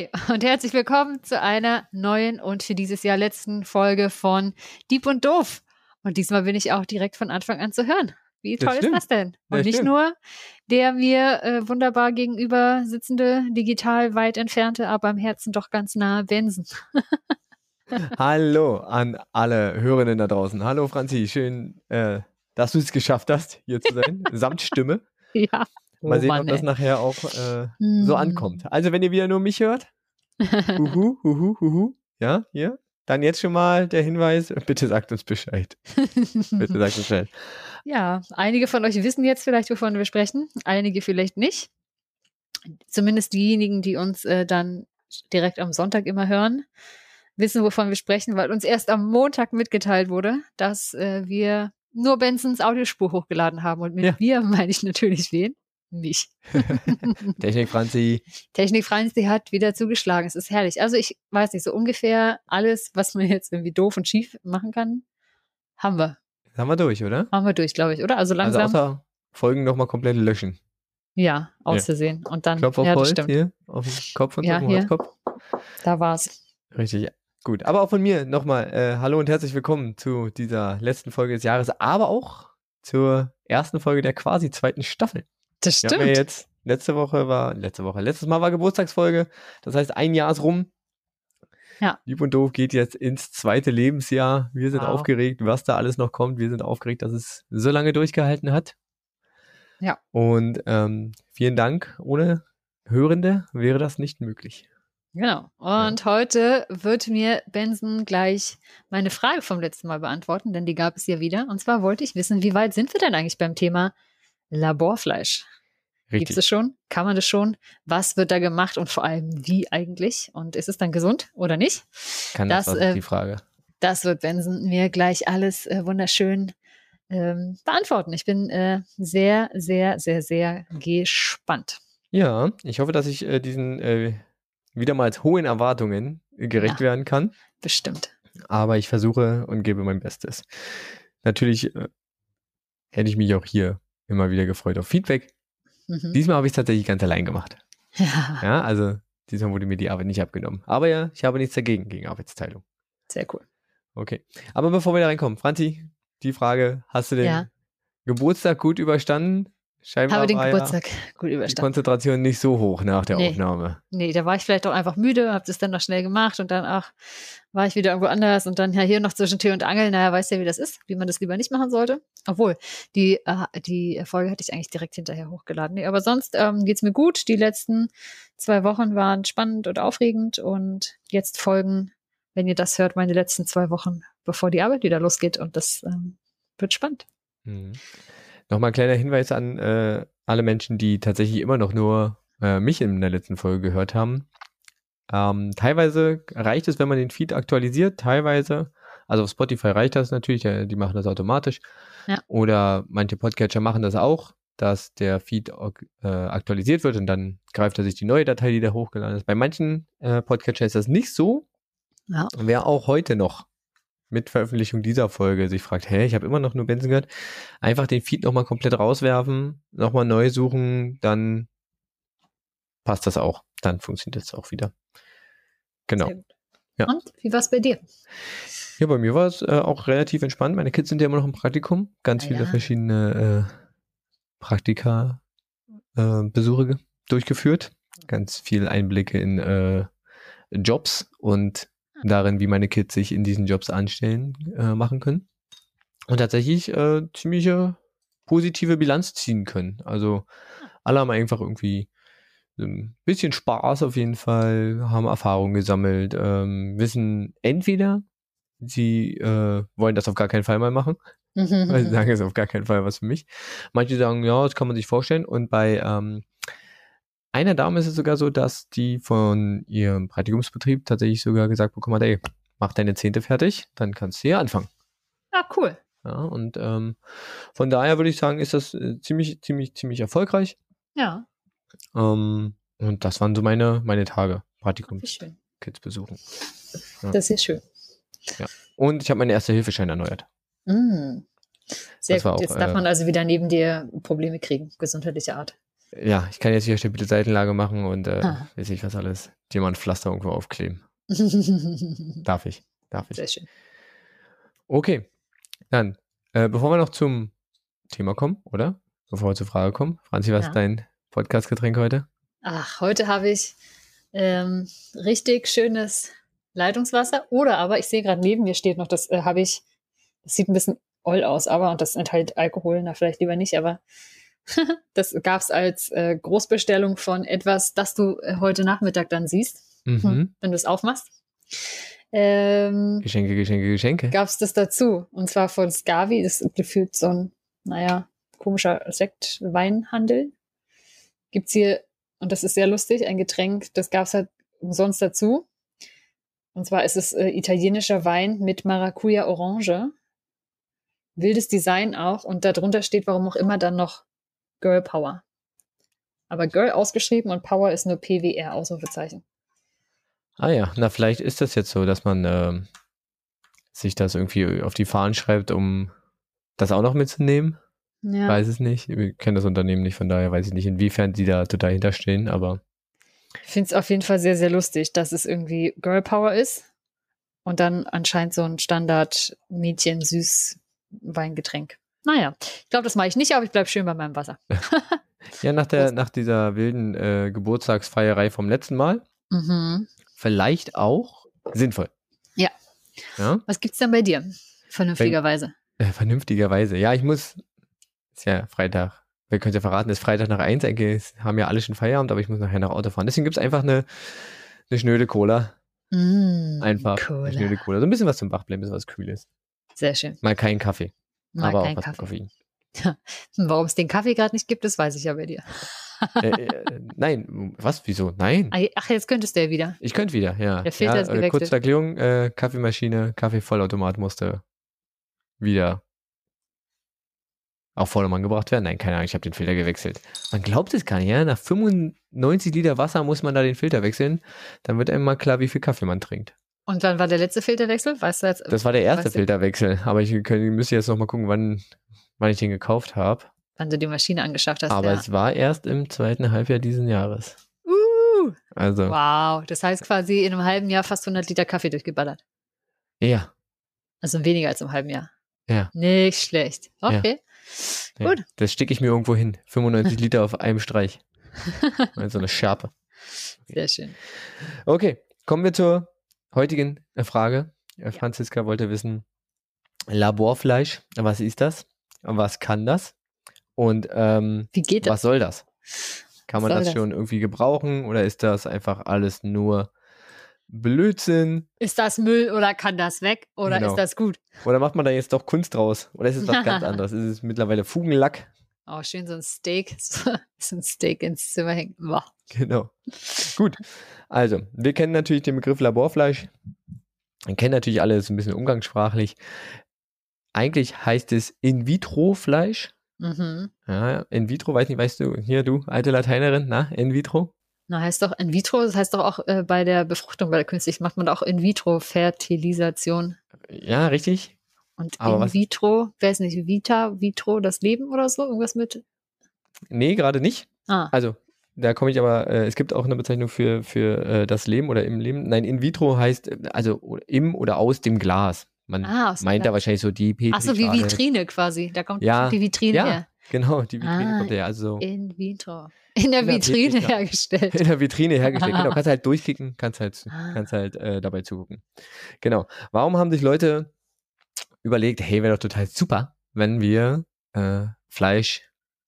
Hi und herzlich willkommen zu einer neuen und für dieses Jahr letzten Folge von Dieb und Doof. Und diesmal bin ich auch direkt von Anfang an zu hören. Wie toll ist das denn? Und Das nicht stimmt. nur der mir äh, wunderbar gegenüber sitzende, digital weit entfernte, aber am Herzen doch ganz nahe Benson. Hallo an alle Hörenden da draußen. Hallo Franzi, schön, äh, dass du es geschafft hast, hier zu sein, samt Stimme. Ja. Mal Oh sehen, Mann, ob das ey. nachher auch äh, Mm. so ankommt. Also, wenn ihr wieder nur mich hört, huhu, huhu, huhu, ja, hier, dann jetzt schon mal der Hinweis, bitte sagt uns Bescheid. Bitte sagt uns Bescheid. Ja, einige von euch wissen jetzt vielleicht, wovon wir sprechen, einige vielleicht nicht. Zumindest diejenigen, die uns äh, dann direkt am Sonntag immer hören, wissen, wovon wir sprechen, weil uns erst am Montag mitgeteilt wurde, dass äh, wir nur Bensons Audiospur hochgeladen haben. Und mit Ja. wir meine ich natürlich wen? Mich. Technik Franzi, Technik Franzi hat wieder zugeschlagen. Es ist herrlich. Also ich weiß nicht, so ungefähr alles, was man jetzt irgendwie doof und schief machen kann, haben wir. das haben wir durch, oder? Haben wir durch, glaube ich, oder? Also Also langsam. außer Folgen nochmal komplett löschen. Ja, auszusehen. Und dann, Klopf auf ja, Holz hier, auf den Kopf und Ja, auf den hier. Holzkopf. Da war's. Richtig, gut. Aber auch von mir nochmal äh, Hallo und herzlich willkommen zu dieser letzten Folge des Jahres, aber auch zur ersten Folge der quasi zweiten Staffel. Das ja jetzt, letzte Woche war, letzte Woche, letztes Mal war Geburtstagsfolge, das heißt ein Jahr ist rum. Ja. Lieb und doof geht jetzt ins zweite Lebensjahr. Wir sind Wow. aufgeregt, was da alles noch kommt. Wir sind aufgeregt, dass es so lange durchgehalten hat. Ja. Und ähm, vielen Dank. Ohne Hörende wäre das nicht möglich. Genau. Und heute wird mir Benson gleich meine Frage vom letzten Mal beantworten, denn die gab es ja wieder. Und zwar wollte ich wissen, wie weit sind wir denn eigentlich beim Thema Laborfleisch? Gibt Richtig. es schon? Kann man das schon? Was wird da gemacht und vor allem wie eigentlich? Und ist es dann gesund oder nicht? Kann das, das, äh, ist die Frage. Das wird Benson mir gleich alles äh, wunderschön ähm, beantworten. Ich bin äh, sehr, sehr, sehr, sehr gespannt. Ja, ich hoffe, dass ich äh, diesen äh, wieder mal als hohen Erwartungen gerecht Ja. werden kann. Bestimmt. Aber ich versuche und gebe mein Bestes. Natürlich äh, hätte ich mich auch hier immer wieder gefreut auf Feedback. Mhm. Diesmal habe ich es tatsächlich ganz allein gemacht. Ja, Ja, also diesmal wurde mir die Arbeit nicht abgenommen. Aber ja, ich habe nichts dagegen, gegen Arbeitsteilung. sehr cool. Okay. Aber bevor wir da reinkommen, Franzi, die Frage, hast du den Ja. Geburtstag gut überstanden? Scheinbar Habe den war ja Geburtstag gut die überstanden. Konzentration nicht so hoch nach der Nee. Aufnahme. Nee, da war ich vielleicht auch einfach müde, habe das dann noch schnell gemacht und dann ach, war ich wieder irgendwo anders und dann ja hier noch zwischen Tür und Angel. Naja, weißt ja, wie das ist, wie man das lieber nicht machen sollte. Obwohl, die, äh, die Folge hatte ich eigentlich direkt hinterher hochgeladen. Nee, aber sonst ähm, geht's mir gut. Die letzten zwei Wochen waren spannend und aufregend und jetzt folgen, wenn ihr das hört, meine letzten zwei Wochen, bevor die Arbeit wieder losgeht und das ähm, wird spannend. Mhm. Nochmal ein kleiner Hinweis an äh, alle Menschen, die tatsächlich immer noch nur äh, mich in der letzten Folge gehört haben. Ähm, teilweise reicht es, wenn man den Feed aktualisiert, teilweise, also auf Spotify reicht das natürlich, äh, die machen das automatisch. Ja. Oder manche Podcatcher machen das auch, dass der Feed äh, aktualisiert wird und dann greift er sich die neue Datei, die da hochgeladen ist. Bei manchen äh, Podcatcher ist das nicht so. Ja. Wer auch heute noch mit Veröffentlichung dieser Folge sich fragt, hä, ich habe immer noch nur Benson gehört, einfach den Feed nochmal komplett rauswerfen, nochmal neu suchen, dann passt das auch. Dann funktioniert das auch wieder. Genau. Ja. Und wie war's bei dir? Ja, bei mir war es äh, auch relativ entspannt. Meine Kids sind ja immer noch im Praktikum. Ganz Ah, viele ja. verschiedene äh, Praktika-Besuche ge- durchgeführt. Ganz viel Einblicke in äh, Jobs und darin, wie meine Kids sich in diesen Jobs anstellen, äh, machen können. Und tatsächlich äh, ziemliche positive Bilanz ziehen können. Also alle haben einfach irgendwie ein bisschen Spaß auf jeden Fall, haben Erfahrungen gesammelt, ähm, wissen entweder, sie äh, wollen das auf gar keinen Fall mal machen, weil sie sagen, das ist auf gar keinen Fall was für mich. Manche sagen, ja, das kann man sich vorstellen. Und bei ähm, einer Dame ist es sogar so, dass die von ihrem Praktikumsbetrieb tatsächlich sogar gesagt bekommen hat, ey, mach deine Zehnte fertig, dann kannst du hier anfangen. Ah, cool. Ja, und ähm, von daher würde ich sagen, ist das äh, ziemlich, ziemlich, ziemlich erfolgreich. Ja, Ähm, und das waren so meine, meine Tage. schön. Kids besuchen. Ja. Das ist ja schön. Und ich habe meinen erste Hilfeschein erneuert. Mm. Sehr Das gut. auch, Jetzt darf äh, man also wieder neben dir Probleme kriegen, gesundheitlicher Art. Ja, ich kann jetzt hier stabile Seitenlage machen und äh, Ah. weiß ich was alles. Dir mal ein Pflaster irgendwo aufkleben. Darf ich. Darf ich. Sehr schön. Okay. Dann, äh, bevor wir noch zum Thema kommen, oder? Bevor wir zur Frage kommen. Franzi, was Ja. ist dein Podcast-Getränk heute? Ach, heute habe ich ähm, richtig schönes Leitungswasser. Oder aber, ich sehe gerade neben mir steht noch, das äh, habe ich, das sieht ein bisschen oll aus, aber, und das enthält Alkohol, na vielleicht lieber nicht, aber das gab es als äh, Großbestellung von etwas, das du äh, heute Nachmittag dann siehst, Mhm. hm, wenn du es aufmachst. Ähm, Geschenke, Geschenke, Geschenke. gab es das dazu. Und zwar von Scavi, das ist gefühlt so ein, naja, komischer Sekt-Weinhandel. Gibt's hier, und das ist sehr lustig, ein Getränk, das gab's halt umsonst dazu. Und zwar ist es äh, italienischer Wein mit Maracuja Orange. Wildes Design auch. Und darunter steht, warum auch immer, dann noch Girl Power. Aber Girl ausgeschrieben und Power ist nur PWR, Ausrufezeichen. Ah ja, na vielleicht ist das jetzt so, dass man ähm, sich das irgendwie auf die Fahnen schreibt, um das auch noch mitzunehmen. Ja. Weiß es nicht. Wir kennen das Unternehmen nicht, von daher weiß ich nicht, inwiefern die da total hinterstehen, aber Ich finde es auf jeden Fall sehr, sehr lustig, dass es irgendwie Girl Power ist und dann anscheinend so ein Standard-Mädchen-Süß-Weingetränk. Naja, ich glaube, das mache ich nicht, aber ich bleibe schön bei meinem Wasser. ja, nach, der, nach dieser wilden äh, Geburtstagsfeierei vom letzten Mal, Mhm. vielleicht auch sinnvoll. Ja. Ja, Was gibt's denn bei dir? Vernünftigerweise. äh, vernünftigerweise. Ja, ich muss, ist ja Freitag, wir können ja verraten, ist Freitag nach eins, eigentlich haben ja alle schon Feierabend, aber ich muss nachher nach Auto fahren. Deswegen gibt es einfach eine, eine schnöde Cola. Mm, Einfach Cola. eine schnöde Cola. So ein bisschen was zum Wachbleiben, ein bisschen was Kühles. Sehr schön. Mal keinen Kaffee, Mag aber keinen auch was Kaffee. Koffein. Warum es den Kaffee gerade nicht gibt, das weiß ich ja bei dir. äh, äh, nein, was? Wieso? Nein. Ach, jetzt könntest du ja wieder. Ich könnte wieder, ja. Der Filter ja, ist äh, gewechselt. Erklärung, äh, Kaffeemaschine, Kaffeevollautomat musste wieder auf Vordermann gebracht werden. Nein, keine Ahnung, ich habe den Filter gewechselt. Man glaubt es gar nicht, ja? Nach 95 Liter Wasser muss man da den Filter wechseln. Dann wird einem mal klar, wie viel Kaffee man trinkt. Und wann war der letzte Filterwechsel? Weißt du jetzt? Das war der erste Filterwechsel, aber ich könnt- müsste jetzt noch mal gucken, wann, wann ich den gekauft habe. Wann du die Maschine angeschafft hast. Aber ja. es war erst im zweiten Halbjahr diesen Jahres. uh, Also, wow, das heißt quasi in einem halben Jahr fast 100 Liter Kaffee durchgeballert. ja. Also weniger als im halben Jahr. Ja. Nicht schlecht. Okay. ja. Gut. Das sticke ich mir irgendwo hin. 95 Liter auf einem Streich. Also eine Schärpe. Sehr schön. Okay, kommen wir zur heutigen äh, Frage. Äh, Franziska wollte wissen, Laborfleisch, was ist das? Was kann das? Und ähm, Wie geht das? was soll das? Kann man Soll das, das? schon irgendwie gebrauchen oder ist das einfach alles nur Blödsinn? Ist das Müll oder kann das weg oder Genau. ist das gut? Oder macht man da jetzt doch Kunst draus? Oder ist es was ganz anderes? Ist es mittlerweile Fugenlack? Oh, schön so ein Steak, so ein Steak ins Zimmer hängen. Boah. Genau. Gut. Also, wir kennen natürlich den Begriff Laborfleisch. Wir kennen natürlich alle, ist ein bisschen umgangssprachlich. Eigentlich heißt es In-vitro-Fleisch. Mhm. Ja, in vitro, weiß nicht, weißt du, hier du, alte Lateinerin, na, in vitro? Na, heißt doch in vitro, das heißt doch auch äh, bei der Befruchtung, bei der künstlichen, macht man doch in vitro Fertilisation. Ja, richtig. Und Aber in was- vitro, wer ist nicht, Vita, vitro, das Leben oder so? Irgendwas mit? Nee, gerade nicht. Ah, Also, da komme ich aber, äh, es gibt auch eine Bezeichnung für, für äh, das Leben oder im Leben. Nein, in vitro heißt, äh, also im oder aus dem Glas. Man Ah, meint da wahrscheinlich so die Petri ach so, wie Vitrine quasi. Da kommt Ja, die Vitrine ja. her. Genau, die Vitrine Ah, kommt ja, also In vitro. In der In der Vitrine hergestellt. in der Vitrine hergestellt. Genau, kannst halt durchkicken, kannst halt, kannst halt äh, dabei zugucken. Genau. Warum haben sich Leute überlegt, hey, wäre doch total super, wenn wir äh, Fleisch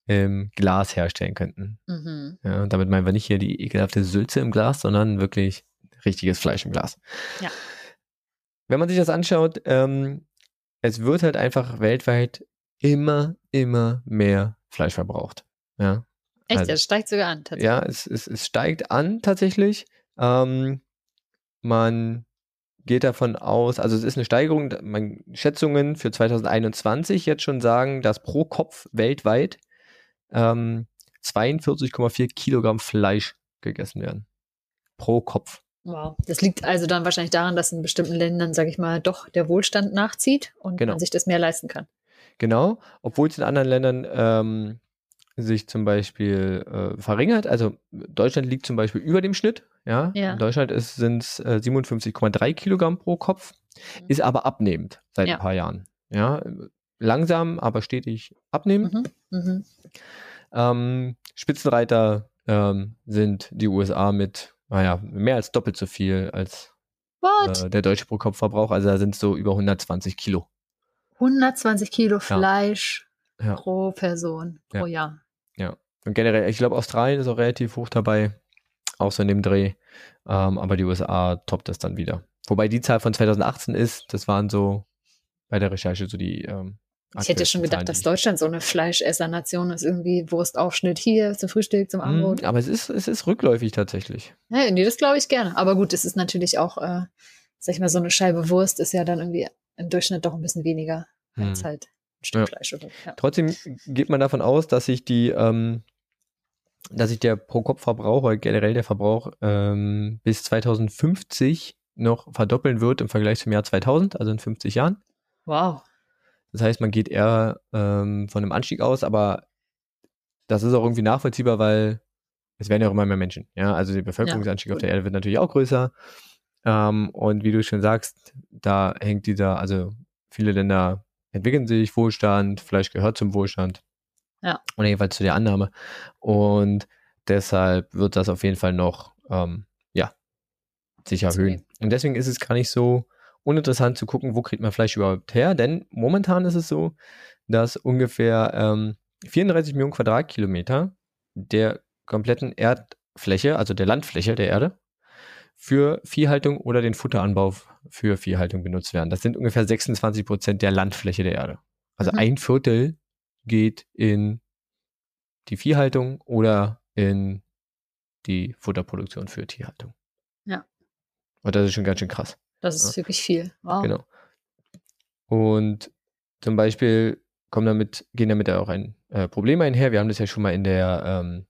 im Glas herstellen könnten. Mhm. Ja, und damit meinen wir nicht hier die ekelhafte Sülze im Glas, sondern wirklich richtiges Fleisch im Glas. Ja. Wenn man sich das anschaut, ähm, es wird halt einfach weltweit immer, immer mehr Fleisch verbraucht. Ja, Echt, Also- das steigt sogar an. Tatsächlich. ja es, es, es steigt an tatsächlich. Ähm, man geht davon aus, also es ist eine Steigerung, man, Schätzungen für 2021 jetzt schon sagen, dass pro Kopf weltweit ähm, 42,4 Kilogramm Fleisch gegessen werden. Pro Kopf. Wow. Das liegt also dann wahrscheinlich daran, dass in bestimmten Ländern, sage ich mal, doch der Wohlstand nachzieht und Genau. man sich das mehr leisten kann. Genau, obwohl es in anderen Ländern ähm, sich zum Beispiel äh, verringert. Also Deutschland liegt zum Beispiel über dem Schnitt. Ja, Ja. in Deutschland sind es äh, 57,3 Kilogramm pro Kopf, Mhm. ist aber abnehmend seit Ja. ein paar Jahren. Ja, langsam, aber stetig abnehmend. Mhm. Mhm. Ähm, Spitzenreiter ähm, sind die USA mit, naja, mehr als doppelt so viel als äh, der deutsche Pro-Kopf-Verbrauch. Also da sind es so über 120 Kilo. 120 Kilo Fleisch Ja. Pro Person pro Jahr. Und generell, ich glaube, Australien ist auch relativ hoch dabei, auch so in dem Dreh. Ähm, aber die USA toppt das dann wieder. Wobei die Zahl von 2018 ist, das waren so bei der Recherche so die. Ähm, Ich hätte schon gedacht, Zahlen, dass Deutschland so eine Fleischessernation ist. Irgendwie Wurstaufschnitt hier zum Frühstück, zum ich- Abendbrot. Mhm, aber es ist, es ist rückläufig tatsächlich. Ja, nee, das glaube ich gerne. Aber gut, es ist natürlich auch, äh, sag ich mal, so eine Scheibe Wurst ist ja dann irgendwie im Durchschnitt doch ein bisschen weniger als Hm. halt Stück Ja. Fleisch. Oder, ja. Trotzdem geht man davon aus, dass sich die, ähm, dass sich der Pro-Kopf-Verbrauch oder generell der Verbrauch ähm, bis 2050 noch verdoppeln wird im Vergleich zum Jahr 2000, also in 50 Jahren. Wow. Das heißt, man geht eher ähm, von einem Anstieg aus, aber das ist auch irgendwie nachvollziehbar, weil es werden ja auch immer mehr Menschen. Ja, also der Bevölkerungsanstieg auf der Erde wird natürlich auch größer. Ähm, und wie du schon sagst, da hängt dieser, also viele Länder entwickeln sich, Wohlstand, Fleisch gehört zum Wohlstand. Ja. Oder jedenfalls zu der Annahme. Und deshalb wird das auf jeden Fall noch, ähm, ja, sich erhöhen. Und deswegen ist es gar nicht so uninteressant zu gucken, wo kriegt man Fleisch überhaupt her, denn momentan ist es so, dass ungefähr ähm, 34 Millionen Quadratkilometer der kompletten Erdfläche, also der Landfläche der Erde, für Viehhaltung oder den Futteranbau für Viehhaltung benutzt werden. Das sind ungefähr 26 Prozent der Landfläche der Erde. Also Mhm. ein Viertel geht in die Viehhaltung oder in die Futterproduktion für Tierhaltung. Ja. Und das ist schon ganz schön krass. Das ist wirklich viel. Wow. Genau. Und zum Beispiel kommen damit, gehen damit auch ein äh, Problem einher. Wir haben das ja schon mal in der, ähm,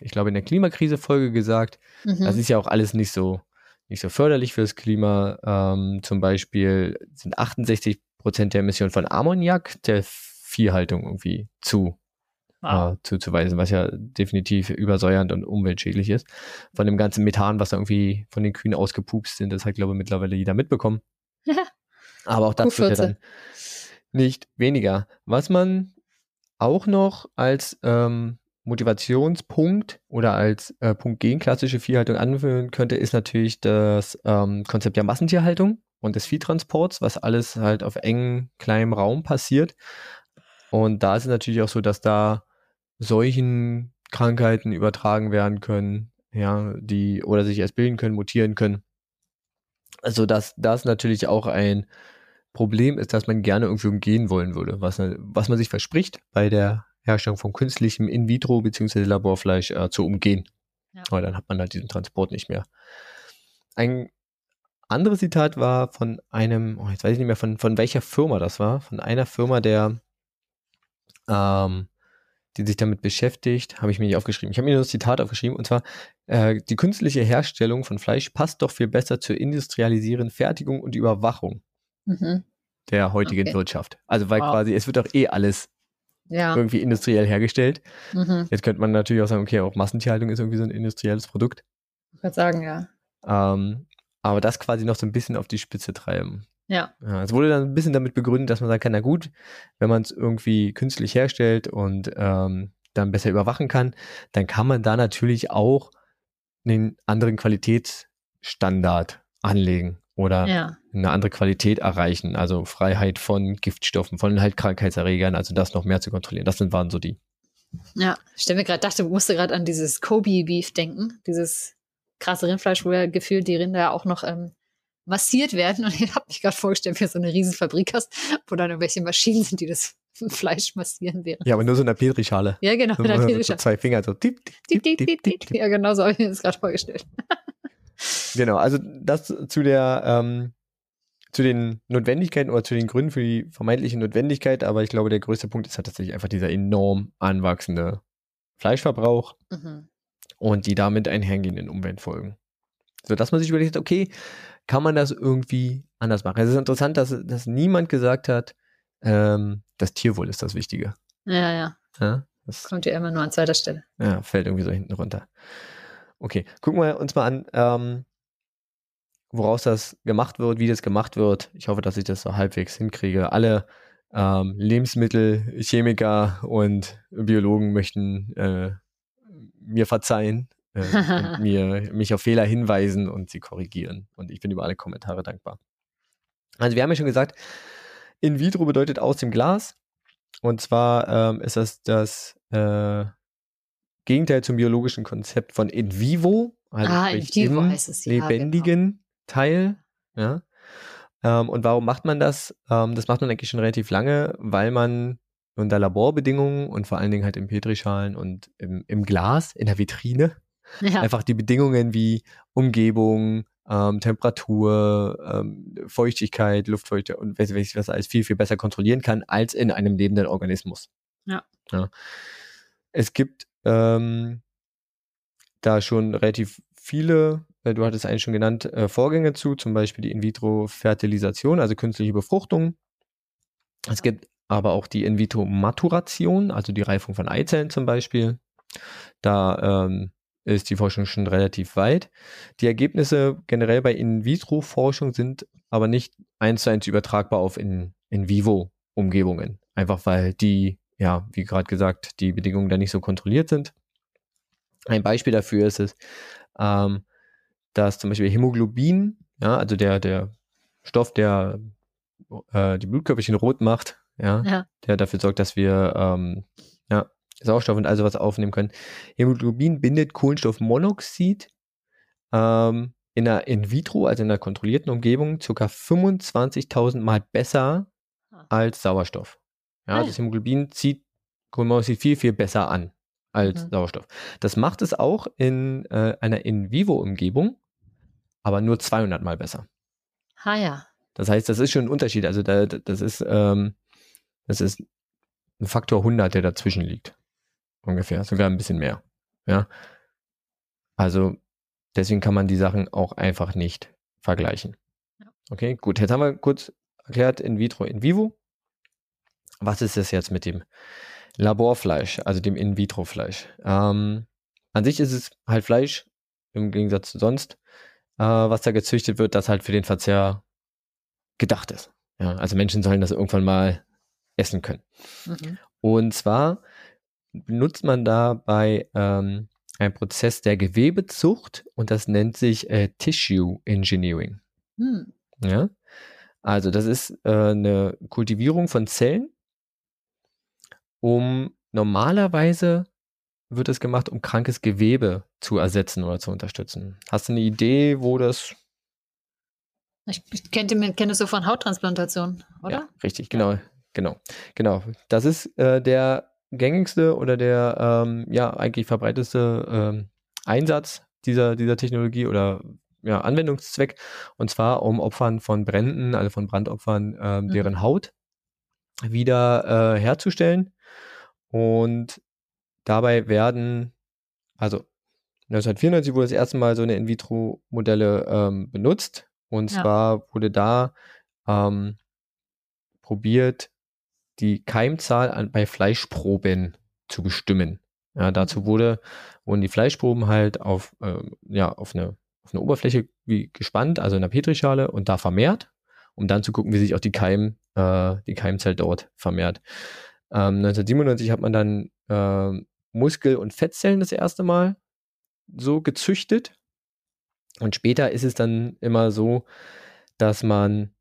ich glaube, in der Klimakrise-Folge gesagt. Mhm. Das ist ja auch alles nicht so, nicht so förderlich fürs Klima. Ähm, zum Beispiel sind 68 Prozent der Emissionen von Ammoniak der Viehhaltung irgendwie zu wow. äh, zuzuweisen, was ja definitiv übersäuernd und umweltschädlich ist. Von dem ganzen Methan, was da irgendwie von den Kühen ausgepupst sind, das hat, glaube ich, mittlerweile jeder mitbekommen. Aber auch das wird ja dann nicht weniger. Was man auch noch als ähm, Motivationspunkt oder als äh, Punkt gegen klassische Viehhaltung anführen könnte, ist natürlich das ähm, Konzept der Massentierhaltung und des Viehtransports, was alles halt auf engem, kleinem Raum passiert. Und da ist es natürlich auch so, dass da Seuchen, Krankheiten übertragen werden können, ja, die oder sich erst bilden können, mutieren können. Also dass das natürlich auch ein Problem ist, dass man gerne irgendwie umgehen wollen würde, was, was man sich verspricht, bei der Herstellung von künstlichem In-vitro bzw. Laborfleisch äh, zu umgehen. Ja. Aber dann hat man halt diesen Transport nicht mehr. Ein anderes Zitat war von einem, oh, jetzt weiß ich nicht mehr, von, von welcher Firma das war, von einer Firma, der ähm, die sich damit beschäftigt, habe ich mir nicht aufgeschrieben. Ich habe mir nur das Zitat aufgeschrieben und zwar, äh, die künstliche Herstellung von Fleisch passt doch viel besser zur industrialisierenden Fertigung und Überwachung Mhm. der heutigen Okay. Wirtschaft. Also weil Wow. quasi, es wird doch eh alles Ja. irgendwie industriell hergestellt. Mhm. Jetzt könnte man natürlich auch sagen, okay, auch Massentierhaltung ist irgendwie so ein industrielles Produkt. Ich würde sagen, ja. Ähm, aber das quasi noch so ein bisschen auf die Spitze treiben. Ja. Ja, es wurde dann ein bisschen damit begründet, dass man sagen kann, na gut, wenn man es irgendwie künstlich herstellt und ähm, dann besser überwachen kann, dann kann man da natürlich auch einen anderen Qualitätsstandard anlegen oder Ja. eine andere Qualität erreichen, also Freiheit von Giftstoffen, von halt Krankheitserregern, also das noch mehr zu kontrollieren. Das sind, waren so die. Ja. Ich stelle mir gerade, dachte, musste gerade an dieses Kobe-Beef denken. Dieses krasse Rindfleisch, wo ja gefühlt die Rinder ja auch noch ähm, massiert werden. Und ich habe mich gerade vorgestellt, wie du so eine riesen Fabrik hast, wo dann irgendwelche Maschinen sind, die das Fleisch massieren während. Ja, aber nur so in der Petrischale. Ja, genau. So, mit der so Petrischale. zwei Finger, so tipp, Tipp, tipp, tipp, tipp. Ja, genau so habe ich mir das gerade vorgestellt. Genau, also das zu der, ähm, zu den Notwendigkeiten oder zu den Gründen für die vermeintliche Notwendigkeit, aber ich glaube, der größte Punkt ist halt tatsächlich einfach dieser enorm anwachsende Fleischverbrauch Mhm. und die damit einhergehenden Umweltfolgen. So dass man sich überlegt, okay, kann man das irgendwie anders machen? Es ist interessant, dass, dass niemand gesagt hat, ähm, das Tierwohl ist das Wichtige. Ja, ja. Ja? Das Kommt ja immer nur an zweiter Stelle. ja, fällt irgendwie so hinten runter. Okay, gucken wir uns mal an, ähm, woraus das gemacht wird, wie das gemacht wird. Ich hoffe, dass ich das so halbwegs hinkriege. Alle ähm, Lebensmittel, Chemiker und Biologen möchten äh, mir verzeihen, äh, und mir, mich auf Fehler hinweisen und sie korrigieren. Und ich bin über alle Kommentare dankbar. Also wir haben ja schon gesagt, in vitro bedeutet aus dem Glas. Und zwar ähm, ist das das äh, Gegenteil zum biologischen Konzept von in vivo, also Ah, in vivo im heißt es, ja, genau. lebendigen Teil. Ja. Ähm, und warum macht man das? Ähm, das macht man eigentlich schon relativ lange, weil man unter Laborbedingungen und vor allen Dingen halt in Petrischalen und im, im Glas, in der Vitrine, Ja. einfach die Bedingungen wie Umgebung, ähm, Temperatur, ähm, Feuchtigkeit, Luftfeuchtigkeit und weiß ich was alles viel, viel besser kontrollieren kann als in einem lebenden Organismus. Ja. ja. Es gibt ähm, da schon relativ viele, äh, du hattest eigentlich schon genannt, äh, Vorgänge zu, zum Beispiel die In-vitro-Fertilisation, also künstliche Befruchtung. Es gibt aber auch die In-vitro-Maturation, also die Reifung von Eizellen zum Beispiel. Da ähm, ist die Forschung schon relativ weit. Die Ergebnisse generell bei In-vitro-Forschung sind aber nicht eins zu eins übertragbar auf In- In-vivo-Umgebungen. Einfach weil die, ja, wie gerade gesagt, die Bedingungen da nicht so kontrolliert sind. Ein Beispiel dafür ist es, ähm, dass zum Beispiel Hämoglobin, ja, also der, der Stoff, der äh, die Blutkörperchen rot macht, ja, Ja. der dafür sorgt, dass wir ähm, ja, Sauerstoff und all sowas aufnehmen können. Hämoglobin bindet Kohlenstoffmonoxid ähm, in einer in vitro, also in einer kontrollierten Umgebung, ca. 25.000 Mal besser Ah. als Sauerstoff. Ja, Ah ja. das Hämoglobin zieht Kohlenmonoxid viel, viel besser an als Mhm. Sauerstoff. Das macht es auch in äh, einer In-vivo-Umgebung, aber nur 200 Mal besser. Ah ja. Das heißt, das ist schon ein Unterschied. Also da, das ist, ähm, das ist ein Faktor 100, der dazwischen liegt. Ungefähr, sogar ein bisschen mehr. Ja. Also deswegen kann man die Sachen auch einfach nicht vergleichen. Ja. Okay, gut. Jetzt haben wir kurz erklärt in vitro, in vivo. Was ist das jetzt mit dem Laborfleisch, also dem In-vitro-Fleisch? Ähm, an sich ist es halt Fleisch, im Gegensatz zu sonst, äh, was da gezüchtet wird, das halt für den Verzehr gedacht ist. Ja, also Menschen sollen das irgendwann mal essen können. Mhm. Und zwar benutzt man dabei ähm, einen Prozess der Gewebezucht und das nennt sich äh, Tissue Engineering. Hm. Ja? Also das ist äh, eine Kultivierung von Zellen, um normalerweise wird es gemacht, um krankes Gewebe zu ersetzen oder zu unterstützen. Hast du eine Idee, wo das Ich, ich kenne, kenne es so von Hauttransplantation, oder? Ja, richtig, genau, genau, genau. Das ist äh, der gängigste oder der ähm, ja eigentlich verbreitetste ähm, Einsatz dieser dieser Technologie oder ja, Anwendungszweck und zwar um Opfern von Bränden, also von Brandopfern, ähm, Mhm. deren Haut wieder äh, herzustellen und dabei werden also 1994 wurde das erste Mal so eine In-vitro-Modelle ähm, benutzt. Und Ja. zwar wurde da ähm, probiert, die Keimzahl an, bei Fleischproben zu bestimmen. Ja, dazu wurde, wurden die Fleischproben halt auf, ähm, ja, auf, eine, auf eine Oberfläche wie gespannt, also in einer Petrischale und da vermehrt, um dann zu gucken, wie sich auch die Keim, äh, die Keimzahl dort vermehrt. Ähm, 1997 hat man dann ähm, Muskel- und Fettzellen das erste Mal so gezüchtet. Und später ist es dann immer so, dass man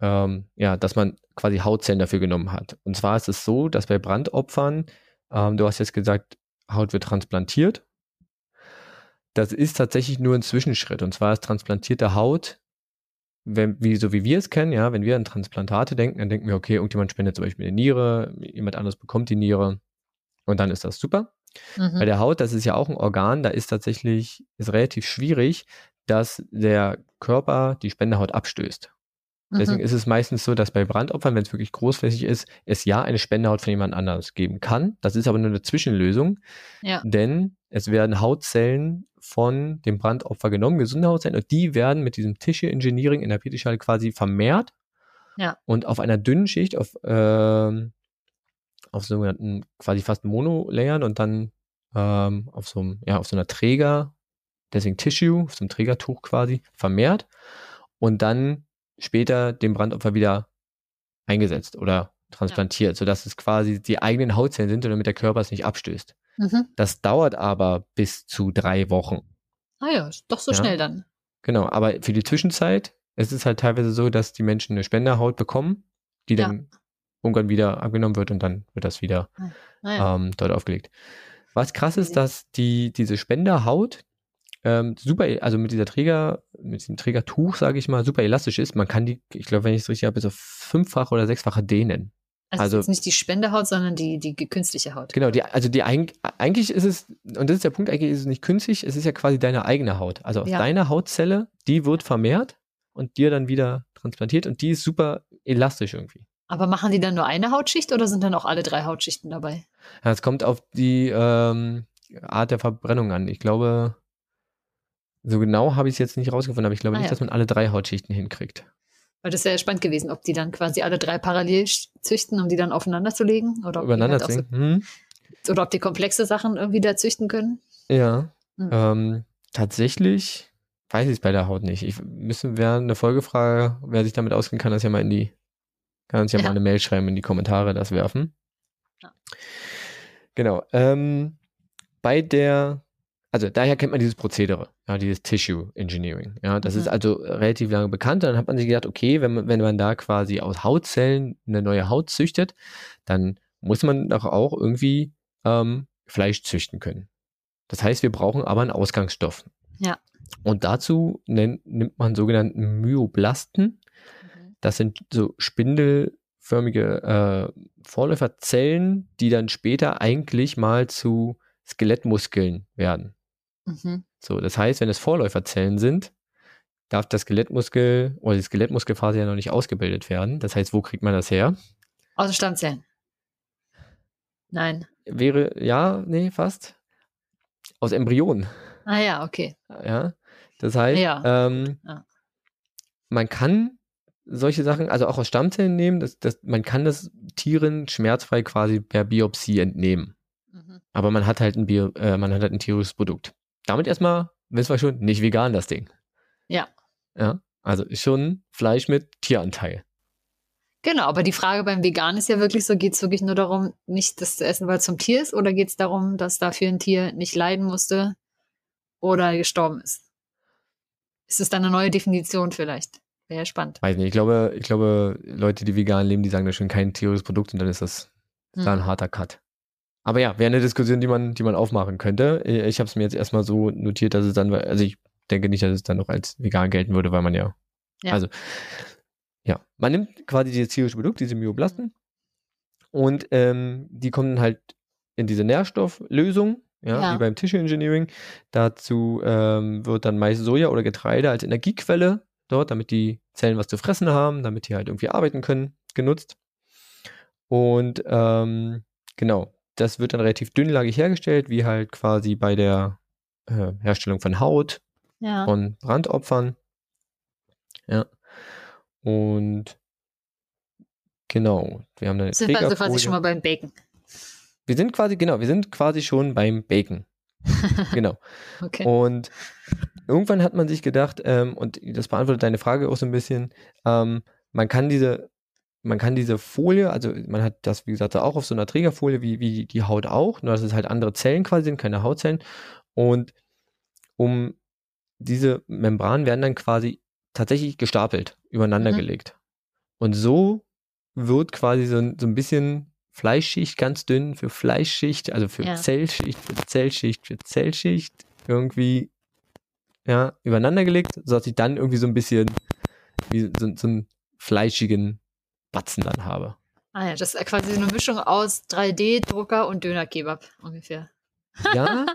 ähm, ja, dass man quasi Hautzellen dafür genommen hat. Und zwar ist es so, dass bei Brandopfern, ähm, du hast jetzt gesagt, Haut wird transplantiert. Das ist tatsächlich nur ein Zwischenschritt. Und zwar ist transplantierte Haut, wenn, wie, so wie wir es kennen, ja, wenn wir an Transplantate denken, dann denken wir, okay, irgendjemand spendet zum Beispiel eine Niere, jemand anderes bekommt die Niere und dann ist das super. Mhm. Bei der Haut, das ist ja auch ein Organ, da ist tatsächlich, ist relativ schwierig, dass der Körper die Spenderhaut abstößt. Deswegen Mhm. ist es meistens so, dass bei Brandopfern, wenn es wirklich großflächig ist, es ja eine Spenderhaut von jemand anderes geben kann. Das ist aber nur eine Zwischenlösung, Ja. denn es werden Hautzellen von dem Brandopfer genommen, gesunde Hautzellen, und die werden mit diesem Tissue Engineering in der Petrischale quasi vermehrt Ja. und auf einer dünnen Schicht, auf, ähm, auf sogenannten quasi fast Monolayern und dann ähm, auf so einem, ja, auf so einer Träger, deswegen Tissue, auf so einem Trägertuch quasi vermehrt und dann später dem Brandopfer wieder eingesetzt oder transplantiert, ja. sodass es quasi die eigenen Hautzellen sind und damit der Körper es nicht abstößt. Mhm. Das dauert aber bis zu drei Wochen. Ah ja, doch so ja. schnell dann. Genau, aber für die Zwischenzeit es ist halt teilweise so, dass die Menschen eine Spenderhaut bekommen, die dann ja. irgendwann wieder abgenommen wird und dann wird das wieder ah, ja. ähm, dort aufgelegt. Was krass ist, dass die, diese Spenderhaut ähm, super, also mit dieser Träger, mit diesem Trägertuch, sage ich mal, super elastisch ist. Man kann die, ich glaube, wenn ich es richtig habe, bis auf fünffach oder sechsfache dehnen. Also, also nicht die Spenderhaut, sondern die, die künstliche Haut. Genau, die, also die eigentlich ist es, und das ist der Punkt, eigentlich ist es nicht künstlich, es ist ja quasi deine eigene Haut. Also aus ja. deiner Hautzelle, die wird vermehrt und dir dann wieder transplantiert und die ist super elastisch irgendwie. Aber machen die dann nur eine Hautschicht oder sind dann auch alle drei Hautschichten dabei? Ja, es kommt auf die ähm, Art der Verbrennung an. Ich glaube, so genau habe ich es jetzt nicht rausgefunden, aber ich glaube ah, nicht, ja. dass man alle drei Hautschichten hinkriegt. Weil das wäre ja spannend gewesen, ob die dann quasi alle drei parallel züchten, um die dann aufeinander zu legen. Oder ob Übereinander halt so, hm. Oder ob die komplexe Sachen irgendwie da züchten können. Ja. Hm. Ähm, tatsächlich weiß ich es bei der Haut nicht. Ich müssen wäre eine Folgefrage, wer sich damit auskennen kann, das ja mal in die, kann uns ja, ja. mal eine Mail schreiben, in die Kommentare das werfen. Ja. Genau. Ähm, bei der also daher kennt man dieses Prozedere, ja, dieses Tissue Engineering. Ja, das mhm. ist also relativ lange bekannt. Dann hat man sich gedacht, okay, wenn man, wenn man da quasi aus Hautzellen eine neue Haut züchtet, dann muss man doch auch irgendwie ähm, Fleisch züchten können. Das heißt, wir brauchen aber einen Ausgangsstoff. Ja. Und dazu nennt, nimmt man sogenannten Myoblasten. Mhm. Das sind so spindelförmige äh, Vorläuferzellen, die dann später eigentlich mal zu Skelettmuskeln werden. Mhm. So, das heißt, wenn es Vorläuferzellen sind, darf das Skelettmuskel oder die Skelettmuskelphase ja noch nicht ausgebildet werden. Das heißt, wo kriegt man das her? Aus Stammzellen. Nein. Wäre, ja, nee, fast. Aus Embryonen. Ah ja, okay. Ja. Das heißt, ja. Ähm, ja. man kann solche Sachen, also auch aus Stammzellen nehmen, das, das, man kann das Tieren schmerzfrei quasi per Biopsie entnehmen. Mhm. Aber man hat halt ein Bio, äh, man hat halt ein tierisches Produkt damit erstmal, wissen wir schon, nicht vegan das Ding. Ja. Ja, also schon Fleisch mit Tieranteil. Genau, aber die Frage beim Vegan ist ja wirklich so, geht es wirklich nur darum, nicht das zu essen, weil es zum Tier ist, oder geht es darum, dass dafür ein Tier nicht leiden musste oder gestorben ist? Ist es dann eine neue Definition vielleicht? Wäre spannend. Weiß nicht, ich glaube, ich glaube, Leute, die vegan leben, die sagen, ist schon kein tierisches Produkt und dann ist das hm. da ein harter Cut. Aber ja, wäre eine Diskussion, die man, die man aufmachen könnte. Ich habe es mir jetzt erstmal so notiert, dass es dann, also ich denke nicht, dass es dann noch als vegan gelten würde, weil man ja, ja. also ja, man nimmt quasi dieses tierische Produkt, diese Myoblasten, und ähm, die kommen halt in diese Nährstofflösung, ja, ja. wie beim Tissue Engineering. Dazu ähm, wird dann meist Soja oder Getreide als Energiequelle dort, damit die Zellen was zu fressen haben, damit die halt irgendwie arbeiten können, genutzt. Und ähm, genau, das wird dann relativ dünnlagig hergestellt, wie halt quasi bei der äh, Herstellung von Haut, ja. von Brandopfern. Ja. Und genau, wir haben eine Sind wir also quasi schon mal beim Bacon. Wir sind quasi, genau, wir sind quasi schon beim Bacon. genau. Okay. Und irgendwann hat man sich gedacht, ähm, und das beantwortet deine Frage auch so ein bisschen, ähm, man kann diese man kann diese Folie, also man hat das, wie gesagt, auch auf so einer Trägerfolie wie, wie die Haut auch, nur dass es halt andere Zellen quasi sind, keine Hautzellen. Und um diese Membranen werden dann quasi tatsächlich gestapelt, übereinander mhm. gelegt. Und so wird quasi so, so ein bisschen Fleischschicht ganz dünn für Fleischschicht, also für ja. Zellschicht, für Zellschicht, für Zellschicht irgendwie ja, übereinander gelegt, sodass ich dann irgendwie so ein bisschen wie so, so einen fleischigen Batzen dann habe. Ah ja, das ist quasi eine Mischung aus 3D-Drucker und Dönerkebab ungefähr. Ja.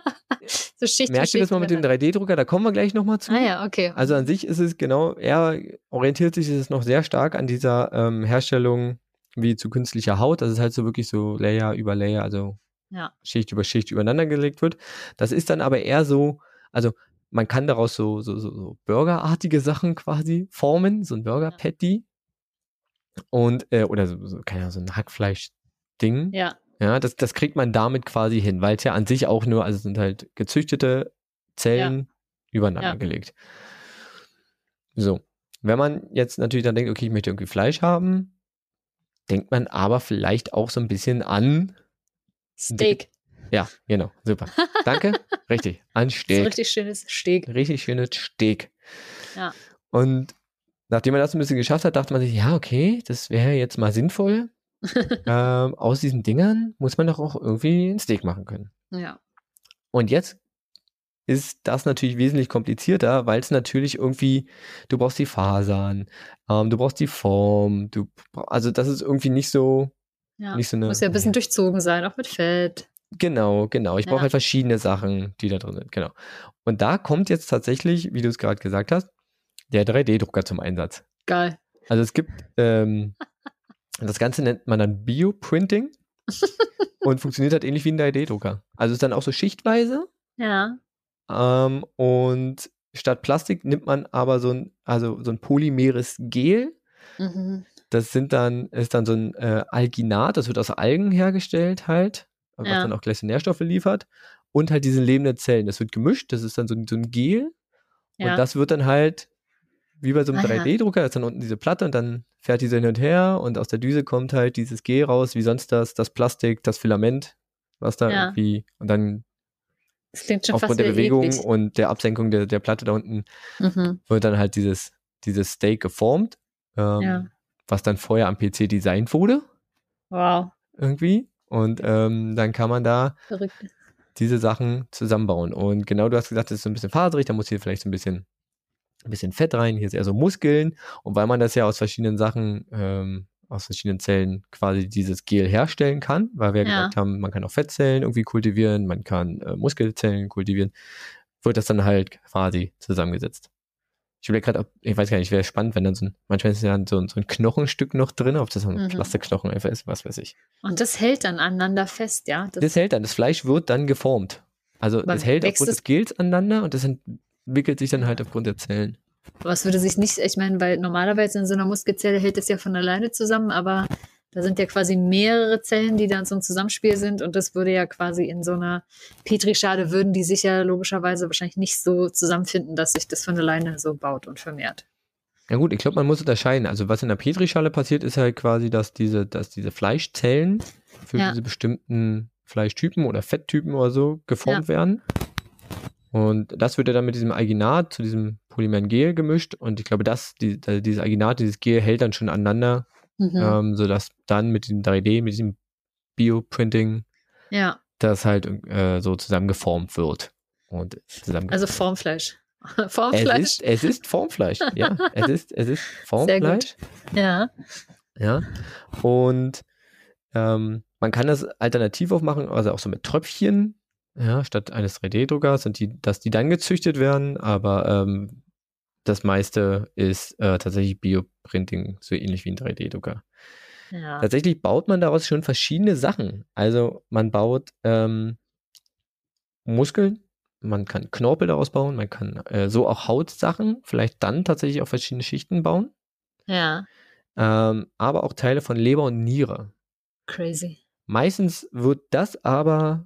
so Schicht Merkt ihr das mal mit dem 3D-Drucker? Da kommen wir gleich nochmal zu. Ah ja, okay. Also an sich ist es genau, er orientiert sich es noch sehr stark an dieser ähm, Herstellung wie zu künstlicher Haut. Das ist halt so wirklich so Layer über Layer, also ja. Schicht über Schicht übereinander gelegt wird. Das ist dann aber eher so, also man kann daraus so, so, so, so burgerartige Sachen quasi formen, so ein Burger-Patty. Und, äh, oder so, so, keine Ahnung, so ein Hackfleisch Ding. Ja. Ja, das, das kriegt man damit quasi hin, weil es ja an sich auch nur, also es sind halt gezüchtete Zellen übereinander Ja. gelegt. So. Wenn man jetzt natürlich dann denkt, okay, ich möchte irgendwie Fleisch haben, denkt man aber vielleicht auch so ein bisschen an, Steak. ja, genau, super. Danke, richtig, an So Steak. richtig schönes Steak. Richtig schönes Steak. Ja. Und nachdem man das ein bisschen geschafft hat, dachte man sich, ja, okay, das wäre jetzt mal sinnvoll. ähm, aus diesen Dingern muss man doch auch irgendwie ein Steak machen können. Ja. Und jetzt ist das natürlich wesentlich komplizierter, weil es natürlich irgendwie, du brauchst die Fasern, ähm, du brauchst die Form, du, also das ist irgendwie nicht so, ja. nicht so eine. Muss ja ein bisschen durchzogen sein, auch mit Fett. Genau, genau. Ich brauche Ja. halt verschiedene Sachen, die da drin sind. Genau. Und da kommt jetzt tatsächlich, wie du es gerade gesagt hast, der 3D-Drucker zum Einsatz. Geil. Also es gibt, ähm, das Ganze nennt man dann Bioprinting und funktioniert halt ähnlich wie ein 3D-Drucker. Also ist dann auch so schichtweise Ja. ähm, und statt Plastik nimmt man aber so ein, also so ein polymeres Gel. Mhm. Das sind dann, ist dann so ein äh, Alginat, das wird aus Algen hergestellt halt, was Ja. dann auch gleich so Nährstoffe liefert. Und halt diese lebenden Zellen. Das wird gemischt, das ist dann so, ein- so ein Gel. Ja. Und das wird dann halt, wie bei so einem Ah, ja. 3D-Drucker, ist dann unten diese Platte und dann fährt diese hin und her und aus der Düse kommt halt dieses Gel raus, wie sonst das, das Plastik, das Filament, was da Ja. irgendwie, und dann das klingt schon fast aufgrund der Bewegung eklig. und der Absenkung der, der Platte da unten Mhm. wird dann halt dieses, dieses Steak geformt, ähm, Ja. was dann vorher am PC designt wurde, Wow. irgendwie. Und ähm, dann kann man da Verrückt. diese Sachen zusammenbauen. Und genau, du hast gesagt, das ist so ein bisschen faserig, da muss hier vielleicht so ein bisschen, ein bisschen Fett rein, hier ist eher so Muskeln. Und weil man das ja aus verschiedenen Sachen, ähm, aus verschiedenen Zellen quasi dieses Gel herstellen kann, weil wir ja gesagt haben, man kann auch Fettzellen irgendwie kultivieren, man kann äh, Muskelzellen kultivieren, wird das dann halt quasi zusammengesetzt. Ich überlege gerade, ich weiß gar nicht, wäre spannend, wenn dann so ein, manchmal ist ja so ein, so ein Knochenstück noch drin, ob das so ein Mhm. Plastikknochen einfach ist, was weiß ich. Und das hält dann aneinander fest, ja? Das, Das hält dann, das Fleisch wird dann geformt. Also es hält aufgrund es- des Gels aneinander und das entwickelt sich dann halt aufgrund der Zellen. was würde sich nicht, ich meine, weil normalerweise in so einer Muskelzelle hält es ja von alleine zusammen, aber da sind ja quasi mehrere Zellen, die dann so ein Zusammenspiel sind und das würde ja quasi in so einer Petrischale würden die sich ja logischerweise wahrscheinlich nicht so zusammenfinden, dass sich das von alleine so baut und vermehrt. Ja gut, ich glaube, man muss unterscheiden. Also was in der Petrischale passiert, ist halt quasi, dass diese, dass diese Fleischzellen für Ja. diese bestimmten Fleischtypen oder Fetttypen oder so geformt werden. Und das wird ja dann mit diesem Alginat zu diesem polymeren Gel gemischt. Und ich glaube, das, die, also dieses Alginat, dieses Gel hält dann schon aneinander, Mhm. ähm, sodass dann mit diesem 3D, mit diesem Bioprinting, ja, das halt äh, so zusammen geformt wird. Und zusammen also Formfleisch. es Formfleisch. ist, es ist Formfleisch, ja. Es ist, es ist Sehr Formfleisch. Ja. Ja. Und ähm, man kann das alternativ auch machen, also auch so mit Tröpfchen, ja, statt eines 3D-Druckers und die, dass die dann gezüchtet werden, aber ähm, das meiste ist äh, tatsächlich Bioprinting, so ähnlich wie ein 3D-Drucker. Ja. Tatsächlich baut man daraus schon verschiedene Sachen. Also man baut ähm, Muskeln, man kann Knorpel daraus bauen, man kann äh, so auch Hautsachen, vielleicht dann tatsächlich auch verschiedene Schichten bauen, ja. ähm, aber auch Teile von Leber und Niere. Crazy. Meistens wird das aber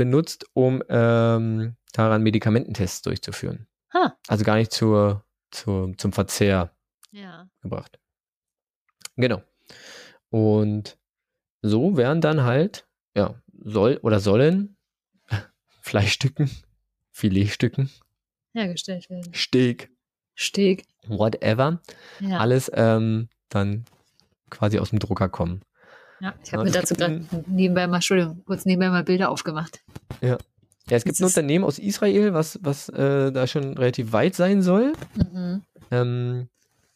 benutzt, um ähm, daran Medikamententests durchzuführen. Ha. Also gar nicht zur, zur, zum Verzehr Ja. gebracht. Genau. Und so werden dann halt, ja, soll oder sollen Fleischstücken, Filetstücken, Hergestellt werden. Steak, Steak. whatever, Ja. alles ähm, dann quasi aus dem Drucker kommen. Ja. Ich Ja, habe mir dazu gerade nebenbei mal, Entschuldigung, kurz nebenbei mal Bilder aufgemacht. Ja, es gibt Das ein Unternehmen aus Israel, was, was äh, da schon relativ weit sein soll. Mhm. Ähm,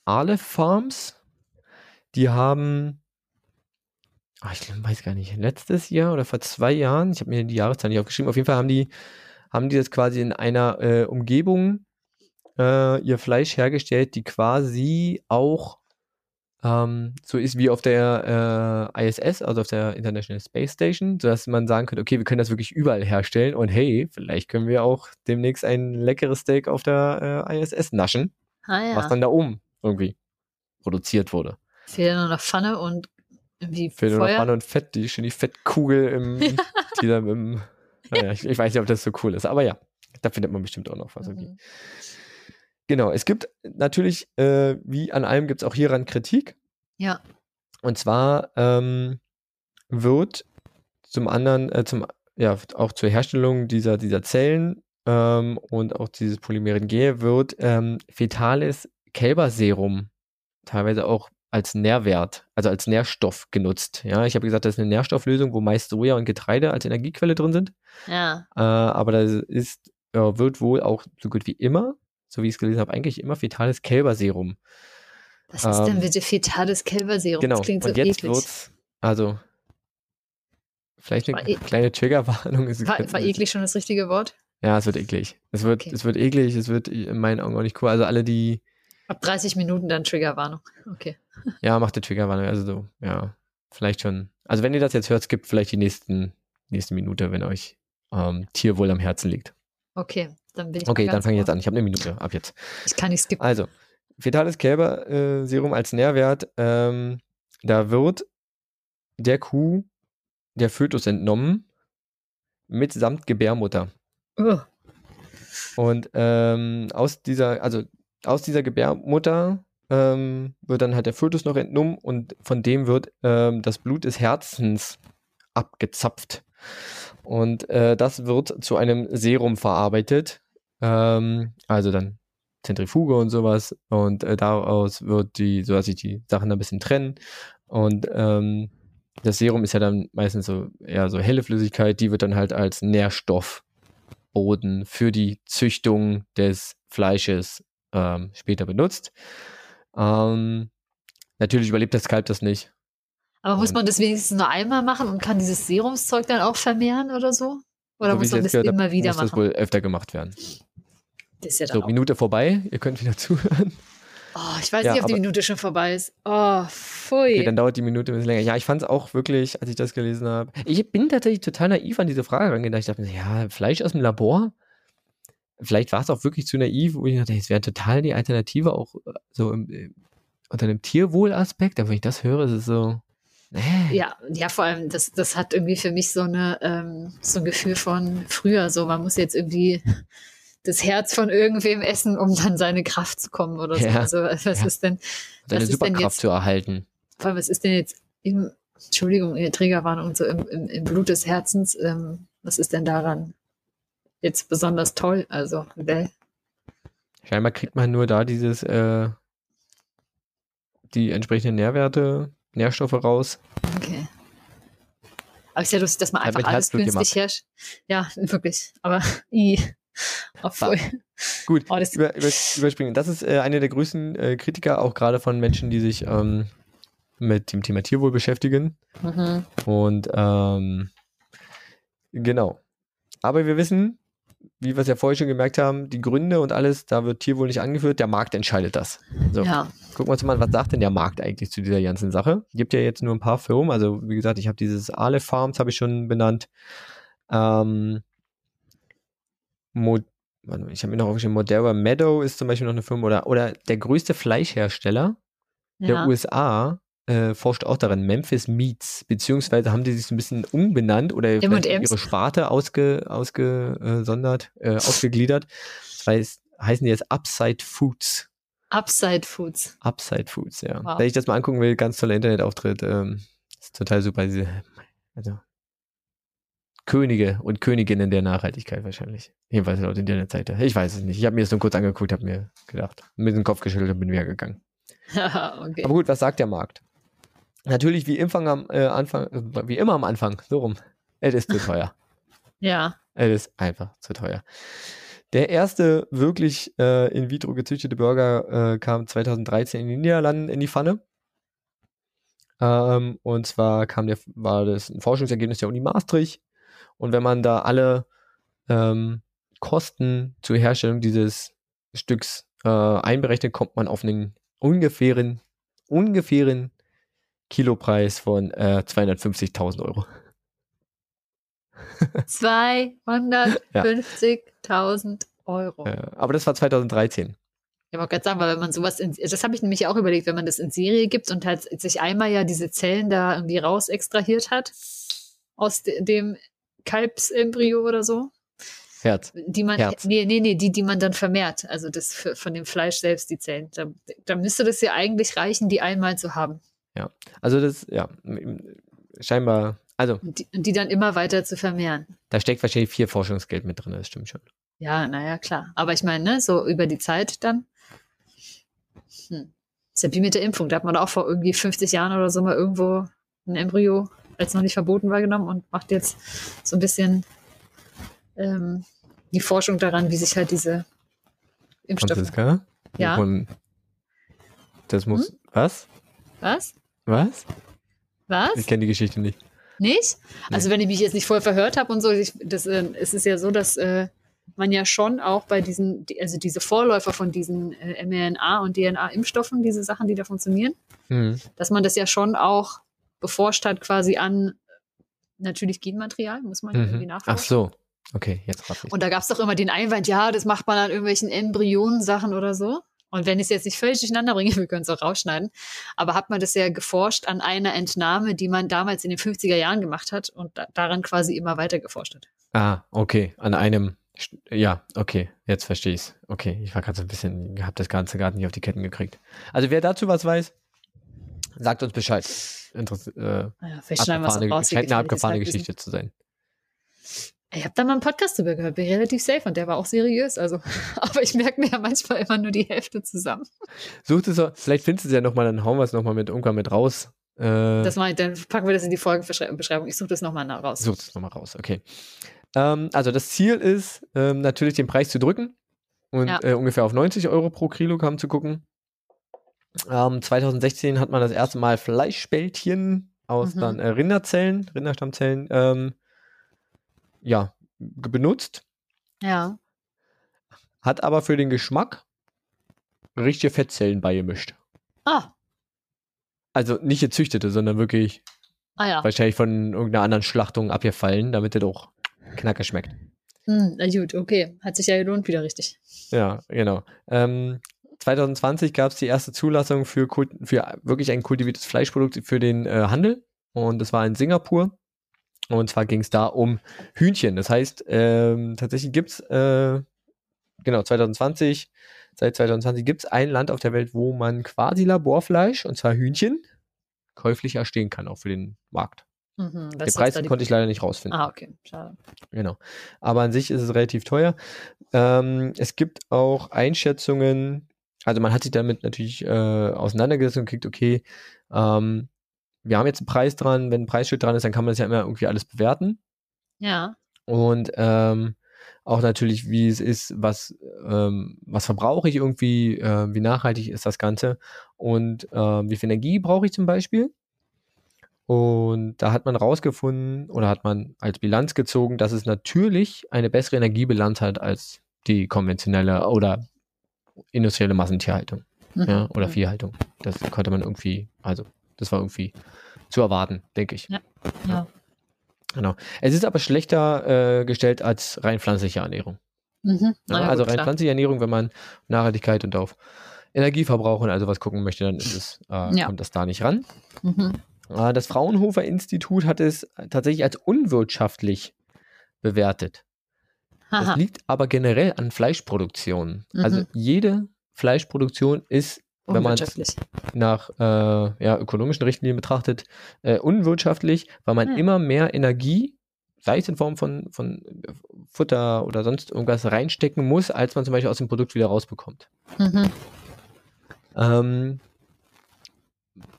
Aleph Farms, die haben, ah, ich weiß gar nicht, letztes Jahr oder vor zwei Jahren, ich habe mir die Jahreszahl nicht aufgeschrieben, auf jeden Fall haben die, haben die das quasi in einer äh, Umgebung äh, ihr Fleisch hergestellt, die quasi auch ähm, so ist wie auf der äh, ISS, also auf der International Space Station, sodass man sagen könnte, okay, wir können das wirklich überall herstellen und hey, vielleicht können wir auch demnächst ein leckeres Steak auf der äh, ISS naschen Ah ja. was dann da oben irgendwie produziert wurde. Fehlt nur noch Pfanne und Wie Fehlt nur noch Feuer? Banne und Fett, die schöne Fettkugel im, die dann im, naja, ich, ich weiß nicht, ob das so cool ist, aber ja, da findet man bestimmt auch noch was. Okay. Mhm. Genau, es gibt natürlich, äh, wie an allem gibt es auch hieran Kritik. Ja. Und zwar ähm, wird zum anderen, äh, zum, ja, auch zur Herstellung dieser, dieser Zellen ähm, und auch dieses polymeren G wird ähm, fetales Kälberserum teilweise auch als Nährwert, also als Nährstoff genutzt. Ja, ich habe gesagt, das ist eine Nährstofflösung, wo meist Soja und Getreide als Energiequelle drin sind. Ja. Äh, aber das ist, äh, wird wohl auch so gut wie immer, so wie ich es gelesen habe, eigentlich immer fetales Kälberserum. Was ist denn Ähm, bitte fetales Kälberserum? Genau. Das klingt so und jetzt eklig. wird's, also vielleicht eine e- kleine Triggerwarnung. War, war eklig schon das richtige Wort? Ja, es wird eklig. Es wird, Okay. es wird eklig, es wird in meinen Augen auch nicht cool. Also alle, die, Ab 30 Minuten dann Triggerwarnung. Okay. ja, macht eine Triggerwarnung. Also so, ja, vielleicht schon. Also wenn ihr das jetzt hört, skippt vielleicht die nächsten, nächste Minute, wenn euch ähm, Tierwohl am Herzen liegt. Okay, dann bin ich Okay, dann fange ich jetzt an. Ich habe eine Minute ab jetzt. Ich kann nicht skippen. Also, fetales Kälberserum als Nährwert, ähm, da wird der Kuh der Fötus entnommen mitsamt Gebärmutter. Ugh. Und ähm, aus dieser, also aus dieser Gebärmutter ähm, wird dann halt der Fötus noch entnommen und von dem wird ähm, das Blut des Herzens abgezapft. Und äh, das wird zu einem Serum verarbeitet. Ähm, also dann Zentrifuge und sowas. Und äh, daraus wird die, so dass sich die Sachen ein bisschen trennen. Und ähm, das Serum ist ja dann meistens so eher so helle Flüssigkeit, die wird dann halt als Nährstoffboden für die Züchtung des Fleisches ähm, später benutzt. Ähm, natürlich überlebt das Kalb das nicht. Aber muss Und- man das wenigstens nur einmal machen und kann dieses Serumszeug dann auch vermehren oder so? Oder so muss man das immer wieder muss das machen? wohl öfter gemacht werden. Das ist ja dann So. Minute vorbei, ihr könnt wieder zuhören. Oh, ich weiß Ja, nicht, ob die Minute schon vorbei ist. Oh, pfui. Okay, dann dauert die Minute ein bisschen länger. Ja, ich fand es auch wirklich, als ich das gelesen habe. Ich bin tatsächlich total naiv an diese Frage rangedacht. Ich dachte mir, ja, Fleisch aus dem Labor? Vielleicht war es auch wirklich zu naiv, wo ich dachte, es wäre total die Alternative, auch äh, so im, äh, unter einem Tierwohlaspekt. Aber wenn ich das höre, ist es so. Nee. Ja, ja, vor allem, das, das hat irgendwie für mich so eine, ähm, so ein Gefühl von früher, so man muss jetzt irgendwie das Herz von irgendwem essen, um dann seine Kraft zu kommen oder so. Ja, Also was ja. ist denn, Seine ist denn Superkraft jetzt- zu erhalten. vor allem, was ist denn jetzt im, Entschuldigung, ihr Trägerwarnung und so im, im, im Blut des Herzens, ähm, was ist denn daran jetzt besonders toll? Also, bäh. Scheinbar kriegt man nur da dieses, äh, die entsprechenden Nährwerte, Nährstoffe raus. okay. Aber ist ja lustig, dass man einfach alles Herzblut günstig herrscht. Ja, wirklich. Aber, i. Obwohl. Gut, Oh, das, über, über, überspringen. Das ist äh, einer der größten äh, Kritiker, auch gerade von Menschen, die sich ähm, mit dem Thema Tierwohl beschäftigen. mhm. Und ähm, genau. Aber wir wissen, wie wir es ja vorher schon gemerkt haben, die Gründe und alles, da wird Tierwohl nicht angeführt, der Markt entscheidet das. So, Ja, gucken wir uns mal an, was sagt denn der Markt eigentlich zu dieser ganzen Sache? Gibt ja jetzt nur ein paar Firmen, also wie gesagt, ich habe dieses Ale Farms, habe ich schon benannt. Ähm, Mo ich habe mir noch aufgeschrieben, Modera Meadow ist zum Beispiel noch eine Firma oder, oder der größte Fleischhersteller der ja. USA äh, forscht auch daran, Memphis Meats, beziehungsweise haben die sich so ein bisschen umbenannt oder ihre Sparte ausge, ausgesondert, äh, ausgegliedert. Das heißt, heißen die jetzt Upside Foods. Upside Foods. Upside Foods, ja. Wow. Wenn ich das mal angucken will, ganz toller Internetauftritt. Ähm, ist total super. Diese, also Könige und Königinnen der Nachhaltigkeit wahrscheinlich. Jedenfalls laut Internetseite. Ich weiß es nicht. Ich habe mir das nur kurz angeguckt, habe mir gedacht, mit dem Kopf geschüttelt und bin wieder gegangen. okay. Aber gut, was sagt der Markt? Natürlich wie, am, äh, Anfang, äh, wie immer am Anfang, so rum. Es ist zu teuer. Ja. Es ist einfach zu teuer. Der erste wirklich äh, in vitro gezüchtete Burger äh, kam 2013 in den Niederlanden in die Pfanne. Ähm, und zwar kam der, war das ein Forschungsergebnis der Uni Maastricht. Und wenn man da alle ähm, Kosten zur Herstellung dieses Stücks äh, einberechnet, kommt man auf einen ungefähren, ungefähren Kilopreis von äh, 250.000 Euro. 250.000 Euro. Äh, aber das war 2013. Ich wollte gerade sagen, weil wenn man sowas, in, das habe ich nämlich auch überlegt, wenn man das in Serie gibt und halt sich einmal ja diese Zellen da irgendwie raus extrahiert hat aus de, dem Kalbsembryo oder so. Herz. Die man, Herz. nee, nee, nee, die, die man dann vermehrt. Also das für, von dem Fleisch selbst, die Zellen. Da, da müsste das ja eigentlich reichen, die einmal zu haben. Also das, ja, scheinbar, also Und die, die dann immer weiter zu vermehren. da steckt wahrscheinlich viel Forschungsgeld mit drin, das stimmt schon. Ja, naja, klar. Aber ich meine, ne, so über die Zeit dann. Hm. Ist ja wie mit der Impfung. Da hat man auch vor irgendwie 50 Jahren oder so mal irgendwo ein Embryo, als noch nicht verboten war, genommen und macht jetzt so ein bisschen ähm, die Forschung daran, wie sich halt diese Impfstoffe. Franziska? Ja. Und das muss, Hm? was? Was? Was? Was? Ich kenne die Geschichte nicht. Nicht? Also wenn ich mich jetzt nicht voll verhört habe und so, ich, das, äh, es ist ja so, dass äh, man ja schon auch bei diesen, die- also diese Vorläufer von diesen äh, mRNA und DNA-Impfstoffen, diese Sachen, die da funktionieren, Mhm. dass man das ja schon auch beforscht hat quasi an natürlich Genmaterial, muss man ja irgendwie Mhm. nachforschen. Ach so. Okay, jetzt raff ich. Und da gab es doch immer den Einwand, ja, das macht man an irgendwelchen Embryonensachen oder so. Und wenn ich es jetzt nicht völlig durcheinander bringe, wir können es auch rausschneiden, aber hat man das ja geforscht an einer Entnahme, die man damals in den 50er Jahren gemacht hat und da, daran quasi immer weiter geforscht hat. Ah, okay. An einem. Ja, okay. Jetzt verstehe ich's. Okay, ich war gerade so ein bisschen, hab das Ganze gerade nicht auf die Ketten gekriegt. Also wer dazu was weiß, sagt uns Bescheid. Interess äh, Naja, vielleicht schneiden wir es raus. scheint eine abgefahrene das. Geschichte zu sein. Ich habe da mal einen Podcast drüber gehört, bin relativ safe und der war auch seriös. Also, aber ich merke mir ja manchmal immer nur die Hälfte zusammen. Sucht es, vielleicht findest du es ja nochmal, dann hauen wir es nochmal mit irgendwann mit raus. Äh, Das mache ich, dann packen wir das in die Folgenbeschreibung. Ich suche das nochmal raus. Sucht es nochmal raus, okay. Ähm, also das Ziel ist ähm, natürlich den Preis zu drücken und Ja. äh, ungefähr auf 90 Euro pro Kilogramm zu gucken. Ähm, 2016 hat man das erste Mal Fleischbällchen aus Mhm. dann äh, Rinderzellen, Rinderstammzellen, ähm, ja, benutzt, Ja. hat aber für den Geschmack richtige Fettzellen beigemischt. Ah, Also nicht gezüchtete, sondern wirklich ah ja. wahrscheinlich von irgendeiner anderen Schlachtung abgefallen, damit er doch knacker schmeckt. Hm, na gut, okay. Hat sich ja gelohnt wieder richtig. Ja, genau. Ähm, 2020 gab es die erste Zulassung für, für wirklich ein kultiviertes Fleischprodukt für den äh, Handel. Und das war in Singapur. Und zwar ging es da um Hühnchen. Das heißt, ähm, tatsächlich gibt es, äh, genau, 2020, seit 2020 gibt es ein Land auf der Welt, wo man quasi Laborfleisch, und zwar Hühnchen, käuflich erstehen kann, auch für den Markt. Mhm, Den Preis konnte ich leider nicht rausfinden. Ah, okay. Schade. Genau. Aber an sich ist es relativ teuer. Ähm, es gibt auch Einschätzungen, also man hat sich damit natürlich äh, auseinandergesetzt und kriegt, okay, ähm, wir haben jetzt einen Preis dran, wenn ein Preisschild dran ist, dann kann man das ja immer irgendwie alles bewerten. Ja. Und ähm, auch natürlich, wie es ist, was, ähm, was verbrauche ich irgendwie, äh, wie nachhaltig ist das Ganze und ähm, wie viel Energie brauche ich zum Beispiel. Und da hat man rausgefunden oder hat man als Bilanz gezogen, dass es natürlich eine bessere Energiebilanz hat als die konventionelle oder industrielle Massentierhaltung Mhm. ja, oder Viehhaltung. Das konnte man irgendwie, also das war irgendwie zu erwarten, denke ich. Ja. Genau. Es ist aber schlechter äh, gestellt als rein pflanzliche Ernährung. Mhm. Ja, ja, also gut, rein klar. pflanzliche Ernährung, wenn man Nachhaltigkeit und auf Energieverbrauch und also was gucken möchte, dann ist es, äh, Ja. kommt das da nicht ran. Mhm. Äh, das Fraunhofer Institut hat es tatsächlich als unwirtschaftlich bewertet. Das liegt aber generell an Fleischproduktion. Mhm. Also jede Fleischproduktion ist, wenn man es nach äh, ja, ökonomischen Richtlinien betrachtet, äh, unwirtschaftlich, weil man Hm. immer mehr Energie, sei es in Form von, von Futter oder sonst irgendwas, reinstecken muss, als man zum Beispiel aus dem Produkt wieder rausbekommt. Mhm. Ähm,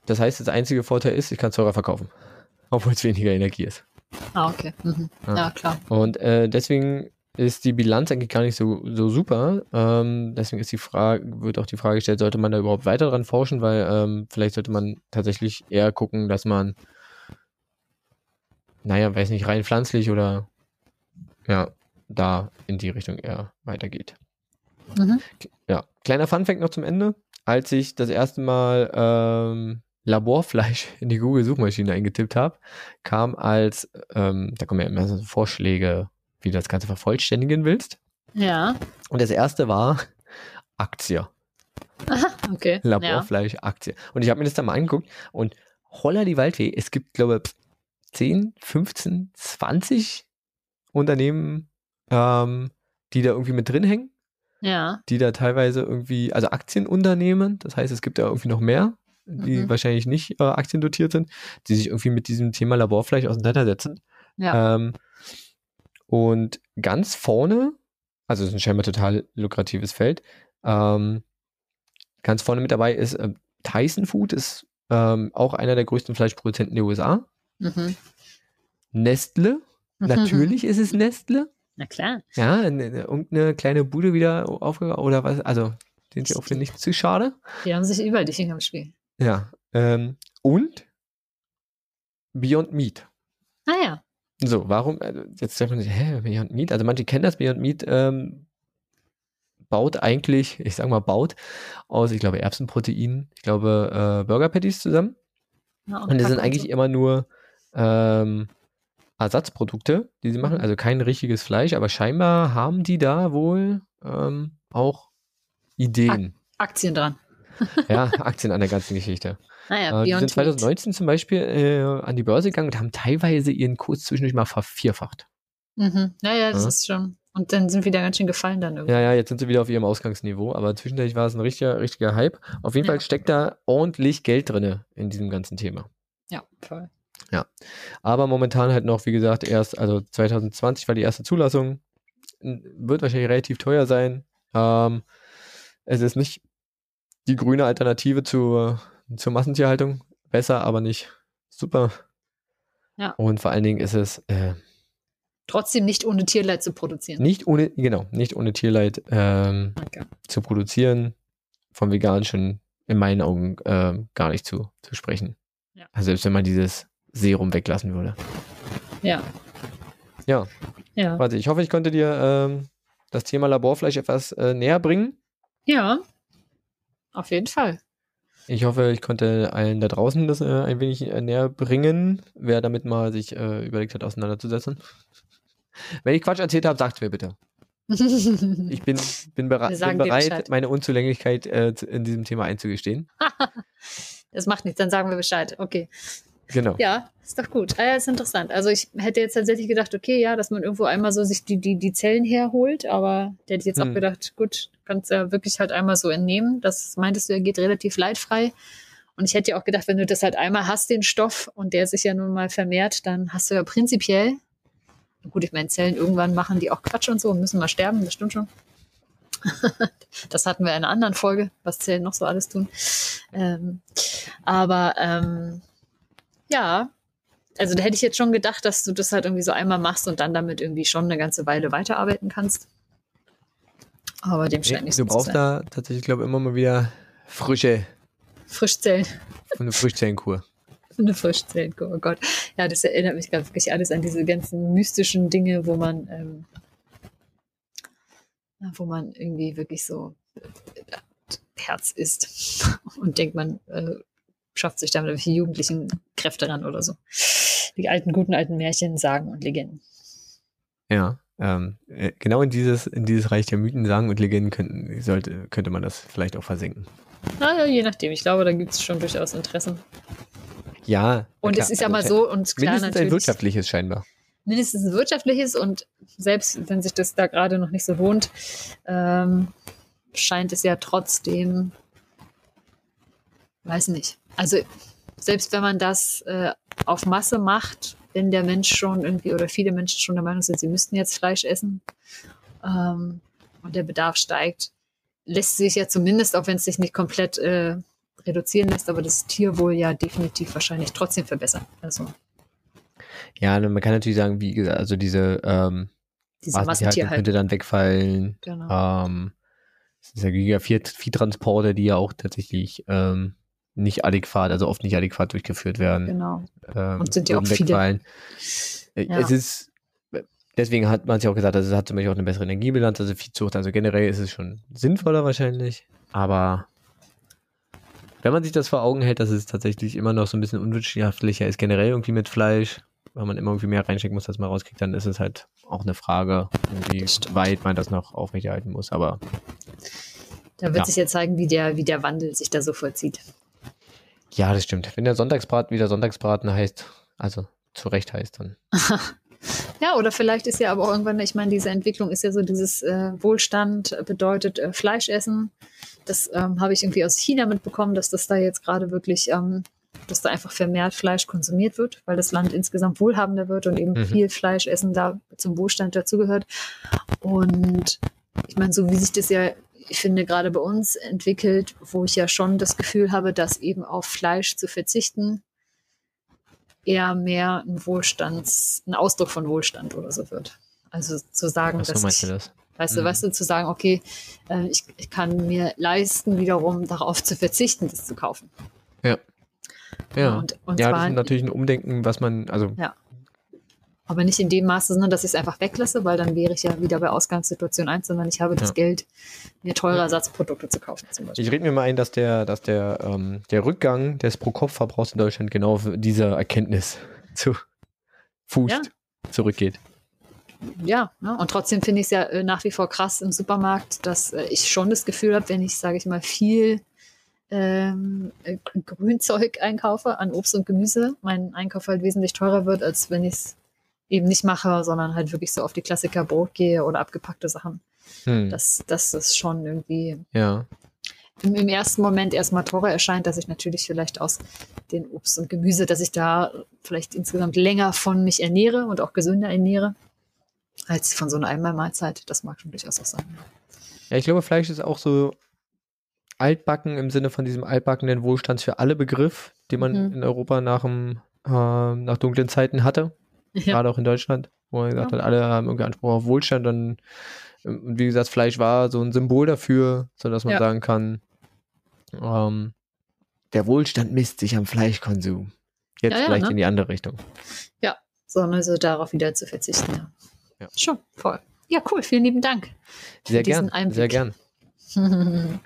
das heißt, das einzige Vorteil ist, ich kann es teurer verkaufen, obwohl es weniger Energie ist. Ah, okay. Mhm. Ja. Ja, klar. Und äh, deswegen ist die Bilanz eigentlich gar nicht so, so super. Ähm, deswegen ist die Frage, wird auch die Frage gestellt, sollte man da überhaupt weiter dran forschen, weil ähm, vielleicht sollte man tatsächlich eher gucken, dass man, naja, weiß nicht, rein pflanzlich oder ja, da in die Richtung eher weitergeht. Mhm. Ja, kleiner Funfact noch zum Ende. Als ich das erste Mal ähm, Laborfleisch in die Google-Suchmaschine eingetippt habe, kam als, ähm, da kommen ja immer so Vorschläge, wie du das Ganze vervollständigen willst. Ja. Und das erste war Aktie. okay. Laborfleisch-Aktie. Und ich habe mir das dann mal angeguckt und holla die Waldweh, es gibt, glaube ich, 10, 15, 20 Unternehmen, ähm, die da irgendwie mit drin hängen. Ja. Die da teilweise irgendwie, also Aktienunternehmen, das heißt, es gibt ja irgendwie noch mehr, die Mhm. wahrscheinlich nicht äh, aktiendotiert sind, die sich irgendwie mit diesem Thema Laborfleisch auseinandersetzen. Ja. Ähm, und ganz vorne, also es ist ein scheinbar total lukratives Feld, ähm, ganz vorne mit dabei ist äh, Tyson Food, ist ähm, auch einer der größten Fleischproduzenten der USA. Mhm. Nestle, natürlich ist es Nestle. Na klar. Ja, eine, eine, irgendeine kleine Bude wieder aufgebaut oder was, also sind sie auch für nichts zu schade. Die haben sich überall die Finger im Spiel. Ja, ähm, und Beyond Meat. Ah ja. So, warum, also jetzt sagt man sich, hä, Beyond Meat? Also manche kennen das, Beyond Meat ähm, baut eigentlich, ich sag mal baut, aus, ich glaube, Erbsenprotein, ich glaube, äh, Burger Patties zusammen. Ja, Und das sind eigentlich so. immer nur ähm, Ersatzprodukte, die sie machen, Mhm. also kein richtiges Fleisch, aber scheinbar haben die da wohl ähm, auch Ideen, Aktien dran. ja, Aktien an der ganzen Geschichte. Naja, Äh, die sind Beyond Meat. 2019 zum Beispiel äh, an die Börse gegangen und haben teilweise ihren Kurs zwischendurch mal vervierfacht. Mhm. Naja, das Ja. ist schon. Und dann sind wieder ganz schön gefallen dann irgendwie. Ja, ja, jetzt sind sie wieder auf ihrem Ausgangsniveau, aber zwischendurch war es ein richtiger, richtiger Hype. Auf jeden Ja. Fall steckt da ordentlich Geld drinne in diesem ganzen Thema. Ja, voll. Aber momentan halt noch, wie gesagt, erst, also 2020 war die erste Zulassung. Wird wahrscheinlich relativ teuer sein. Ähm, es ist nicht die grüne Alternative zur, zur Massentierhaltung. Besser, aber nicht super. Ja. Und vor allen Dingen ist es äh, Trotzdem nicht ohne Tierleid zu produzieren. nicht ohne, genau, nicht ohne Tierleid ähm, zu produzieren. Vom Vegan schon in meinen Augen ähm, gar nicht zu, zu sprechen. Ja. Also selbst wenn man dieses Serum weglassen würde. Ja. Ja. Ja. Warte, ich hoffe, ich konnte dir ähm, das Thema Laborfleisch etwas äh, näher bringen. Ja. Auf jeden Fall. Ich hoffe, ich konnte allen da draußen das äh, ein wenig äh, näher bringen, wer damit mal sich äh, überlegt hat, auseinanderzusetzen. Wenn ich Quatsch erzählt habe, sagt mir bitte. Ich bin, bin, sagen bin bereit, meine Unzulänglichkeit äh, in diesem Thema einzugestehen. das macht nichts, dann sagen wir Bescheid. Okay. Genau. Ja, ist doch gut. Ah, ja, ist interessant. Also ich hätte jetzt tatsächlich gedacht, okay, ja, dass man irgendwo einmal so sich die, die, die Zellen herholt, aber der hätte ich jetzt Hm. auch gedacht, gut, kannst ja wirklich halt einmal so entnehmen. Das meintest du, er geht relativ leidfrei. Und ich hätte ja auch gedacht, wenn du das halt einmal hast, den Stoff, und der sich ja nun mal vermehrt, dann hast du ja prinzipiell, gut, ich meine, Zellen irgendwann machen die auch Quatsch und so und müssen mal sterben, das stimmt schon. das hatten wir in einer anderen Folge, was Zellen noch so alles tun. Ähm, aber ähm, ja, also da hätte ich jetzt schon gedacht, dass du das halt irgendwie so einmal machst und dann damit irgendwie schon eine ganze Weile weiterarbeiten kannst. Aber dem scheint Nee, nicht du so zu brauchst sein. da tatsächlich, glaube ich, immer mal wieder frische, Frischzellen. eine Frischzellenkur. Eine Frischzellenkur, oh Gott. Ja, das erinnert mich gerade wirklich alles an diese ganzen mystischen Dinge, wo man, ähm, wo man irgendwie wirklich so äh, Herz isst und denkt, man äh, schafft sich damit irgendwelche jugendlichen Kräfte ran oder so. Die alten, guten alten Märchen, Sagen und Legenden. Ja. Ähm, äh, genau in dieses, in dieses Reich der Mythen, Sagen und Legenden könnten, sollte, könnte man das vielleicht auch versenken. Naja, je nachdem. Ich glaube, da gibt es schon durchaus Interessen. Ja. Und klar, es ist ja mal so und klar Mindestens ein natürlich. wirtschaftliches scheinbar. mindestens ein wirtschaftliches und selbst wenn sich das da gerade noch nicht so lohnt, ähm, scheint es ja trotzdem, weiß nicht. Also selbst wenn man das äh, auf Masse macht, wenn der Mensch schon irgendwie oder viele Menschen schon der Meinung sind, sie müssten jetzt Fleisch essen ähm, und der Bedarf steigt, lässt sich ja zumindest, auch wenn es sich nicht komplett äh, reduzieren lässt, aber das Tierwohl ja definitiv wahrscheinlich trotzdem verbessern. Also Ja, und man kann natürlich sagen, wie gesagt, also diese ähm, diese Massentierhaltung Massentierhaltung. könnte dann wegfallen. Genau. Ähm, es ist ja Giga Viehtransporte, die ja auch tatsächlich ähm, nicht adäquat, also oft nicht adäquat durchgeführt werden. genau. Ähm, Und sind ja auch viele. wegfallen. Äh, Ja. Es ist, deswegen hat man es ja auch gesagt, also es hat zum Beispiel auch eine bessere Energiebilanz, also Viehzucht, also generell ist es schon sinnvoller wahrscheinlich, aber wenn man sich das vor Augen hält, dass es tatsächlich immer noch so ein bisschen unwirtschaftlicher ist, generell irgendwie mit Fleisch, weil man immer irgendwie mehr reinstecken muss, als man rauskriegt, dann ist es halt auch eine Frage, wie weit man das noch aufrechterhalten muss, aber Da wird Ja. sich ja zeigen, wie der, wie der Wandel sich da so vollzieht. Ja, das stimmt. Wenn der Sonntagsbraten wieder Sonntagsbraten heißt, also zu Recht heißt, dann. Ja, oder vielleicht ist ja aber auch irgendwann, ich meine, diese Entwicklung ist ja so, dieses äh, Wohlstand bedeutet äh, Fleisch essen. Das ähm, habe ich irgendwie aus China mitbekommen, dass das da jetzt gerade wirklich, ähm, dass da einfach vermehrt Fleisch konsumiert wird, weil das Land insgesamt wohlhabender wird und eben Mhm. viel Fleisch essen da zum Wohlstand dazugehört. Und ich meine, so wie sich das ja, ich finde, gerade bei uns entwickelt, wo ich ja schon das Gefühl habe, dass eben auf Fleisch zu verzichten eher mehr ein Wohlstands, ein Ausdruck von Wohlstand oder so wird. Also zu sagen, so dass meinst ich, du das? weißt du, Mhm. weißt du, zu sagen, okay, äh, ich, ich kann mir leisten, wiederum darauf zu verzichten, das zu kaufen. Ja. Ja. Und, und ja, das ist natürlich ein Umdenken, was man, also aber nicht in dem Maße, sondern dass ich es einfach weglasse, weil dann wäre ich ja wieder bei Ausgangssituation 1, sondern ich habe das Ja. Geld, mir teure Ersatzprodukte zu kaufen zum Beispiel. ich rede mir mal ein, dass der, dass der, ähm, der Rückgang des Pro-Kopf-Verbrauchs in Deutschland genau auf dieser Erkenntnis zu fußt, Ja. zurückgeht. Ja, ne? und trotzdem finde ich es ja äh, nach wie vor krass im Supermarkt, dass äh, ich schon das Gefühl habe, wenn ich, sage ich mal, viel ähm, äh, Grünzeug einkaufe an Obst und Gemüse, mein Einkauf halt wesentlich teurer wird, als wenn ich es eben nicht mache, sondern halt wirklich so auf die Klassiker Brot gehe oder abgepackte Sachen. Hm. Dass das ist schon irgendwie ja. im, im ersten Moment erstmal teurer erscheint, dass ich natürlich vielleicht aus den Obst und Gemüse, dass ich da vielleicht insgesamt länger von mich ernähre und auch gesünder ernähre, als von so einer Einmalmahlzeit. Das mag schon durchaus auch sein. Ja, ich glaube, Fleisch ist auch so altbacken im Sinne von diesem altbackenen Wohlstands für alle Begriff, den man Mhm. in Europa nach, dem, äh, nach dunklen Zeiten hatte, Ja, gerade auch in Deutschland, wo man gesagt Ja. hat, alle haben irgendwie Anspruch auf Wohlstand und, und wie gesagt, Fleisch war so ein Symbol dafür, sodass man Ja. sagen kann, ähm, der Wohlstand misst sich am Fleischkonsum. Jetzt Ja, ja, vielleicht ne? in die andere Richtung. sondern so darauf wieder zu verzichten. Ja. Ja. Schon, voll. Ja, cool. Vielen lieben Dank. Sehr gern, sehr Einblick. gern.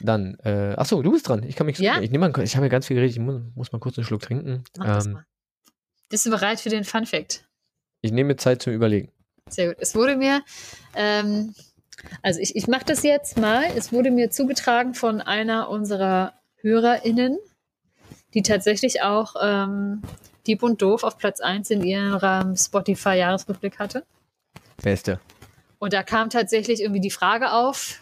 Dann, äh, ach so, du bist dran. Ich kann mich, Ja? ich nehme mal, ich habe ja ganz viel geredet, ich muss, muss mal kurz einen Schluck trinken. Mach das Ähm, mal. Bist du bereit für den Fun Fact? ich nehme mir Zeit zum Überlegen. Sehr gut. Es wurde mir, ähm, also ich, ich mache das jetzt mal. Es wurde mir zugetragen von einer unserer HörerInnen, die tatsächlich auch ähm, Dieb und Doof auf Platz 1 in ihrem Spotify-Jahresrückblick hatte. Beste. Und da kam tatsächlich irgendwie die Frage auf,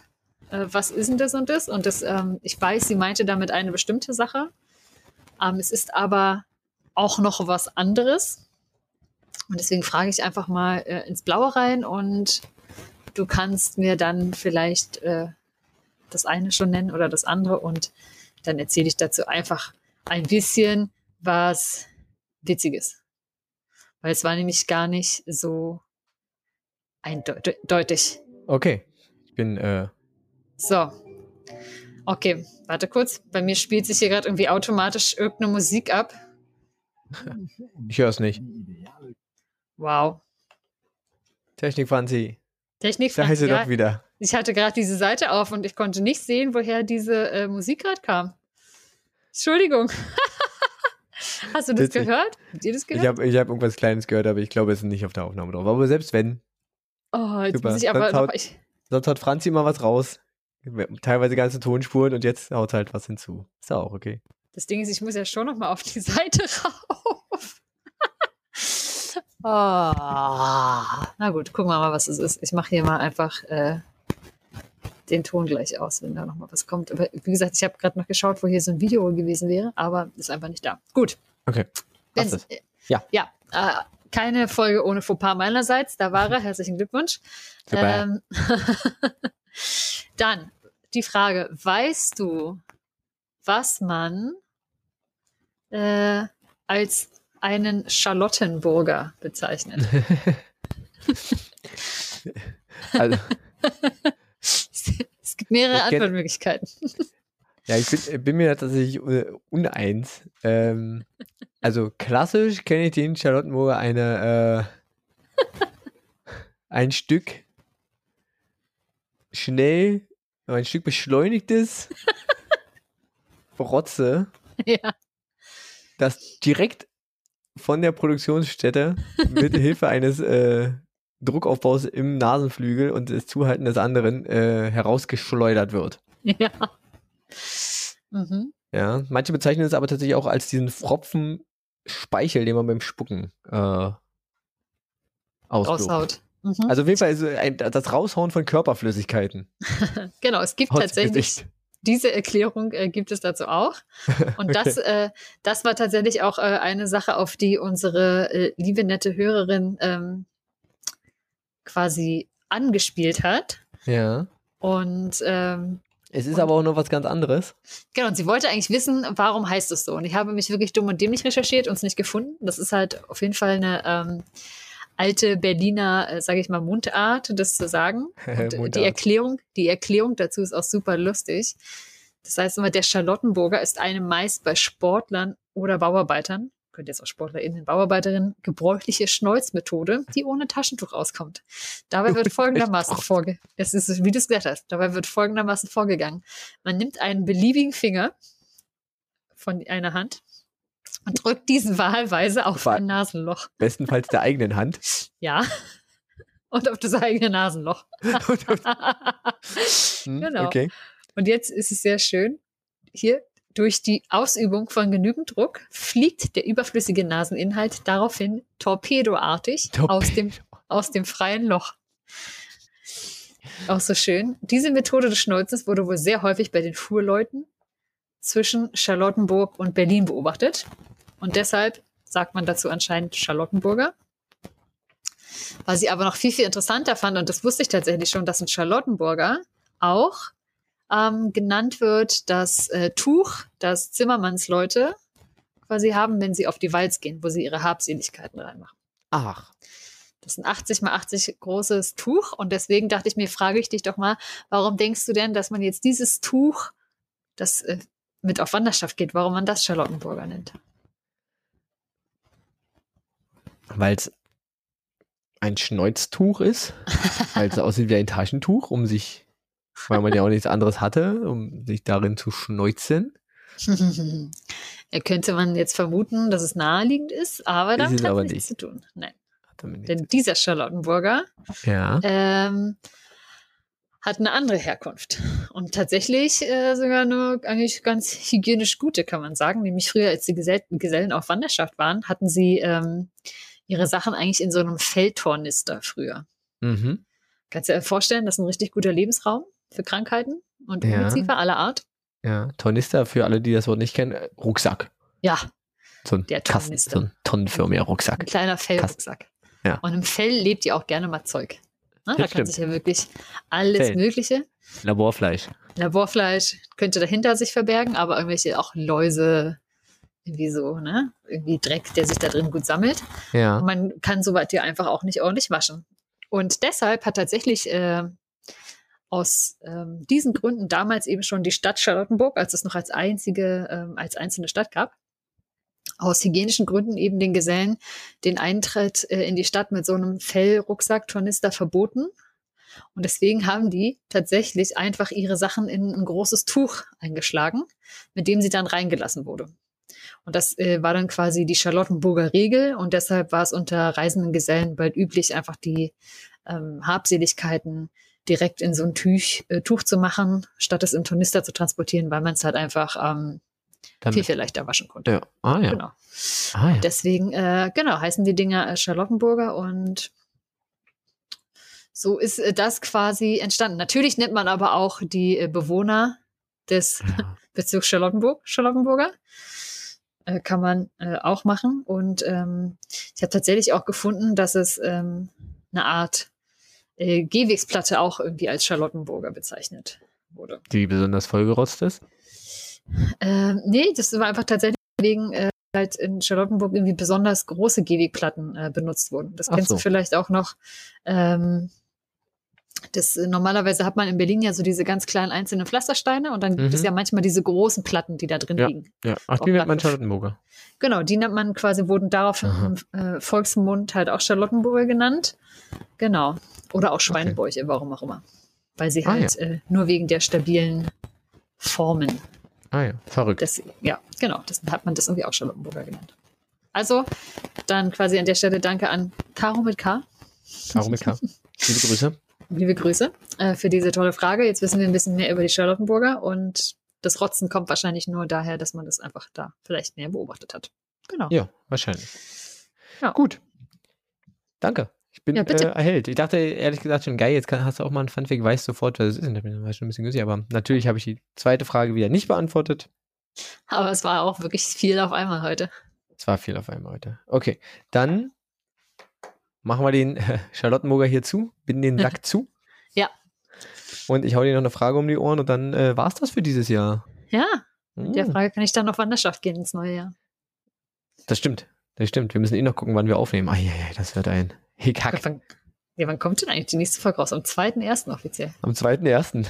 äh, was ist denn das und das? Und das, ähm, ich weiß, sie meinte damit eine bestimmte Sache. Ähm, es ist aber auch noch was anderes. Und deswegen frage ich einfach mal äh, ins Blaue rein und du kannst mir dann vielleicht äh, das eine schon nennen oder das andere und dann erzähle ich dazu einfach ein bisschen was Witziges. Weil es war nämlich gar nicht so eindeutig. Okay. Ich bin, äh, So. Okay, warte kurz. Bei mir spielt sich hier gerade irgendwie automatisch irgendeine Musik ab. Ich höre es nicht. Wow. Technik Franzi. Technik. Da ist sie ja, doch wieder. ich hatte gerade diese Seite auf und ich konnte nicht sehen, woher diese äh, Musik gerade kam. Entschuldigung. Hast du das Witzig. gehört? Habt ihr das Ich gehört? habe ich hab irgendwas Kleines gehört, aber ich glaube, es ist nicht auf der Aufnahme drauf. Aber selbst wenn, oh, jetzt Super. muss ich aber Sonst haut- ich, sonst hat Franzi mal was raus. Teilweise ganze Tonspuren und jetzt haut halt was hinzu. Ist ja auch okay. Das Ding ist, ich muss ja schon noch mal auf die Seite rauf. oh. Na gut, gucken wir mal, was es ist. Ich mache hier mal einfach äh, den Ton gleich aus, wenn da noch mal was kommt. Aber wie gesagt, ich habe gerade noch geschaut, wo hier so ein Video gewesen wäre, aber ist einfach nicht da. Gut. Okay. Ist? äh, Ja. Ja, äh, keine Folge ohne Fauxpas meinerseits. Da war er. Herzlichen Glückwunsch. Ähm, dann die Frage: Weißt du, was man äh, als einen Charlottenburger bezeichnet? Also, es gibt mehrere Antwortmöglichkeiten. ja, ich bin, bin mir tatsächlich uneins. Ähm, also klassisch kenne ich den Charlottenburger eine äh, ein Stück schnell, ein Stück beschleunigtes Rotze, ja. Das direkt von der Produktionsstätte mit Hilfe eines äh, Druckaufbaus im Nasenflügel und des Zuhalten des anderen äh, herausgeschleudert wird. ja. Mhm. Ja, manche bezeichnen es aber tatsächlich auch als diesen Fropfen Speichel, den man beim Spucken äh, Raushaut. Mhm. Also auf jeden Fall ein, das Raushauen von Körperflüssigkeiten. genau, es gibt tatsächlich Gesicht. Diese Erklärung äh, gibt es dazu auch. Und das, äh, das war tatsächlich auch äh, eine Sache, auf die unsere äh, liebe nette Hörerin ähm, quasi angespielt hat. Ja. Und ähm, Es ist Und- aber auch noch was ganz anderes. genau, und sie wollte eigentlich wissen, warum heißt es so. Und ich habe mich wirklich dumm und dämlich recherchiert und es nicht gefunden. Das ist halt auf jeden Fall eine ähm, alte Berliner, äh, sage ich mal, Mundart, das zu sagen. Und die Erklärung, die Erklärung dazu ist auch super lustig. Das heißt immer, der Charlottenburger ist eine meist bei Sportlern oder Bauarbeitern, könnte jetzt auch SportlerInnen, Bauarbeiterinnen, gebräuchliche Schnolzmethode, die ohne Taschentuch auskommt. Dabei wird folgendermaßen vorge, es ist, wie du es gesagt hast, dabei wird folgendermaßen vorgegangen. Man nimmt einen beliebigen Finger von einer Hand und drückt diesen wahlweise auf ein Nasenloch. Bestenfalls der eigenen Hand. Ja. Und auf das eigene Nasenloch. Hm, Genau. Okay. Und jetzt ist es sehr schön. Hier durch die Ausübung von genügend Druck fliegt der überflüssige Naseninhalt daraufhin torpedoartig aus, dem, aus dem freien Loch. Auch so schön. Diese Methode des Schnolzens wurde wohl sehr häufig bei den Fuhrleuten zwischen Charlottenburg und Berlin beobachtet. Und deshalb sagt man dazu anscheinend Charlottenburger. Was ich aber noch viel, viel interessanter fand, und das wusste ich tatsächlich schon, dass ein Charlottenburger auch ähm, genannt wird das äh, Tuch, das Zimmermannsleute quasi haben, wenn sie auf die Walz gehen, wo sie ihre Habseligkeiten reinmachen. Ach. Das ist ein 80 mal 80 großes Tuch und deswegen dachte ich mir, frage ich dich doch mal, warum denkst du denn, dass man jetzt dieses Tuch, das äh, mit auf Wanderschaft geht, warum man das Charlottenburger nennt? Weil es ein Schneuztuch ist. Weil es aussieht wie ein Taschentuch, um sich, weil man ja auch nichts anderes hatte, um sich darin zu schneuzen. könnte man jetzt vermuten, dass es naheliegend ist, aber Ist damit es hat aber es nichts nicht. zu tun. Nein, denn dieser Charlottenburger Ja. ähm, hat eine andere Herkunft. Und tatsächlich äh, sogar eine eigentlich ganz hygienisch gute, kann man sagen. Nämlich früher, als die Gesell Gesellen auf Wanderschaft waren, hatten sie ähm, ihre Sachen eigentlich in so einem Feldtornister früher. Mhm. Kannst du dir vorstellen, das ist ein richtig guter Lebensraum für Krankheiten und Ja. Ungeziefer aller Art? Ja. Tornister, für alle, die das Wort nicht kennen, Rucksack. Ja, So ein Der Kasten, Tornister. so ein tonnenförmiger ein Rucksack. kleiner Fellrucksack. Ja. Und im Fell lebt ja auch gerne mal Zeug. Ne? Da kann sich ja wirklich alles Fell. Mögliche Laborfleisch. Laborfleisch könnte dahinter sich verbergen, aber irgendwelche auch Läuse, irgendwie so, ne? Irgendwie Dreck, der sich da drin gut sammelt. Ja. Und man kann soweit ja einfach auch nicht ordentlich waschen. Und deshalb hat tatsächlich äh, aus ähm, diesen Gründen damals eben schon die Stadt Charlottenburg, als es noch als einzige, ähm, als einzelne Stadt gab, aus hygienischen Gründen eben den Gesellen den Eintritt äh, in die Stadt mit so einem Fellrucksack, Tornister verboten. Und deswegen haben die tatsächlich einfach ihre Sachen in ein großes Tuch eingeschlagen, mit dem sie dann reingelassen wurde. Und das äh, war dann quasi die Charlottenburger Regel und deshalb war es unter reisenden Gesellen bald üblich, einfach die ähm, Habseligkeiten direkt in so ein Tuch, äh, Tuch zu machen, statt es im Tornister zu transportieren, weil man es halt einfach ähm, Damit. viel leichter waschen konnte. Ja. Ah ja. Genau. Ah, ja. Deswegen, äh, genau, heißen die Dinger äh, Charlottenburger und so ist äh, das quasi entstanden. Natürlich nennt man aber auch die äh, Bewohner des Ja. Bezirks Charlottenburg, Charlottenburger. Kann man auch machen. Und ähm, ich habe tatsächlich auch gefunden, dass es ähm, eine Art Gehwegsplatte auch irgendwie als Charlottenburger bezeichnet wurde. Die besonders vollgerotzt ist. Ähm, nee, das war einfach tatsächlich wegen äh, halt in Charlottenburg irgendwie besonders große Gehwegplatten äh, benutzt wurden. Das Ach kennst so. du vielleicht auch noch. Ähm, das, äh, normalerweise hat man in Berlin ja so diese ganz kleinen einzelnen Pflastersteine und dann gibt es Mhm. ja manchmal diese großen Platten, die da drin Ja. liegen. Ja. Ach, die nennt man. Charlottenburger. Genau, die nennt man quasi, wurden darauf Aha. im äh, Volksmund halt auch Charlottenburger genannt. Genau. Oder auch Schweinebäuche, warum auch immer. Weil sie Ah, halt äh, nur wegen der stabilen Formen Ah ja. Verrückt. das, ja, genau. Das hat man das irgendwie auch Charlottenburger genannt. Also, dann quasi an der Stelle danke an Caro mit K. Caro mit K. Liebe Grüße. liebe Grüße äh, für diese tolle Frage. Jetzt wissen wir ein bisschen mehr über die Charlottenburger und das Rotzen kommt wahrscheinlich nur daher, dass man das einfach da vielleicht mehr beobachtet hat. Genau. Ja, wahrscheinlich. Ja. Gut. Danke. Ich bin Ja, äh, erhellt. Ich dachte ehrlich gesagt schon, geil, jetzt kann, hast du auch mal einen Funfact, weißt sofort, was es ist. Und ich schon ein bisschen günstig. Aber natürlich habe ich die zweite Frage wieder nicht beantwortet. Aber es war auch wirklich viel auf einmal heute. Es war viel auf einmal heute. Okay, dann machen wir den äh, Charlottenburger hier zu, binden den Sack zu. Ja. Und ich hau dir noch eine Frage um die Ohren und dann äh, war's das für dieses Jahr. Ja, mit der Frage kann ich dann auf Wanderschaft gehen ins neue Jahr. Das stimmt. Das stimmt. Wir müssen eh noch gucken, wann wir aufnehmen. Eieiei, das wird ein Hickhack. Wann, ja, wann kommt denn eigentlich die nächste Folge raus? Am 2.1. offiziell. Am 2.1.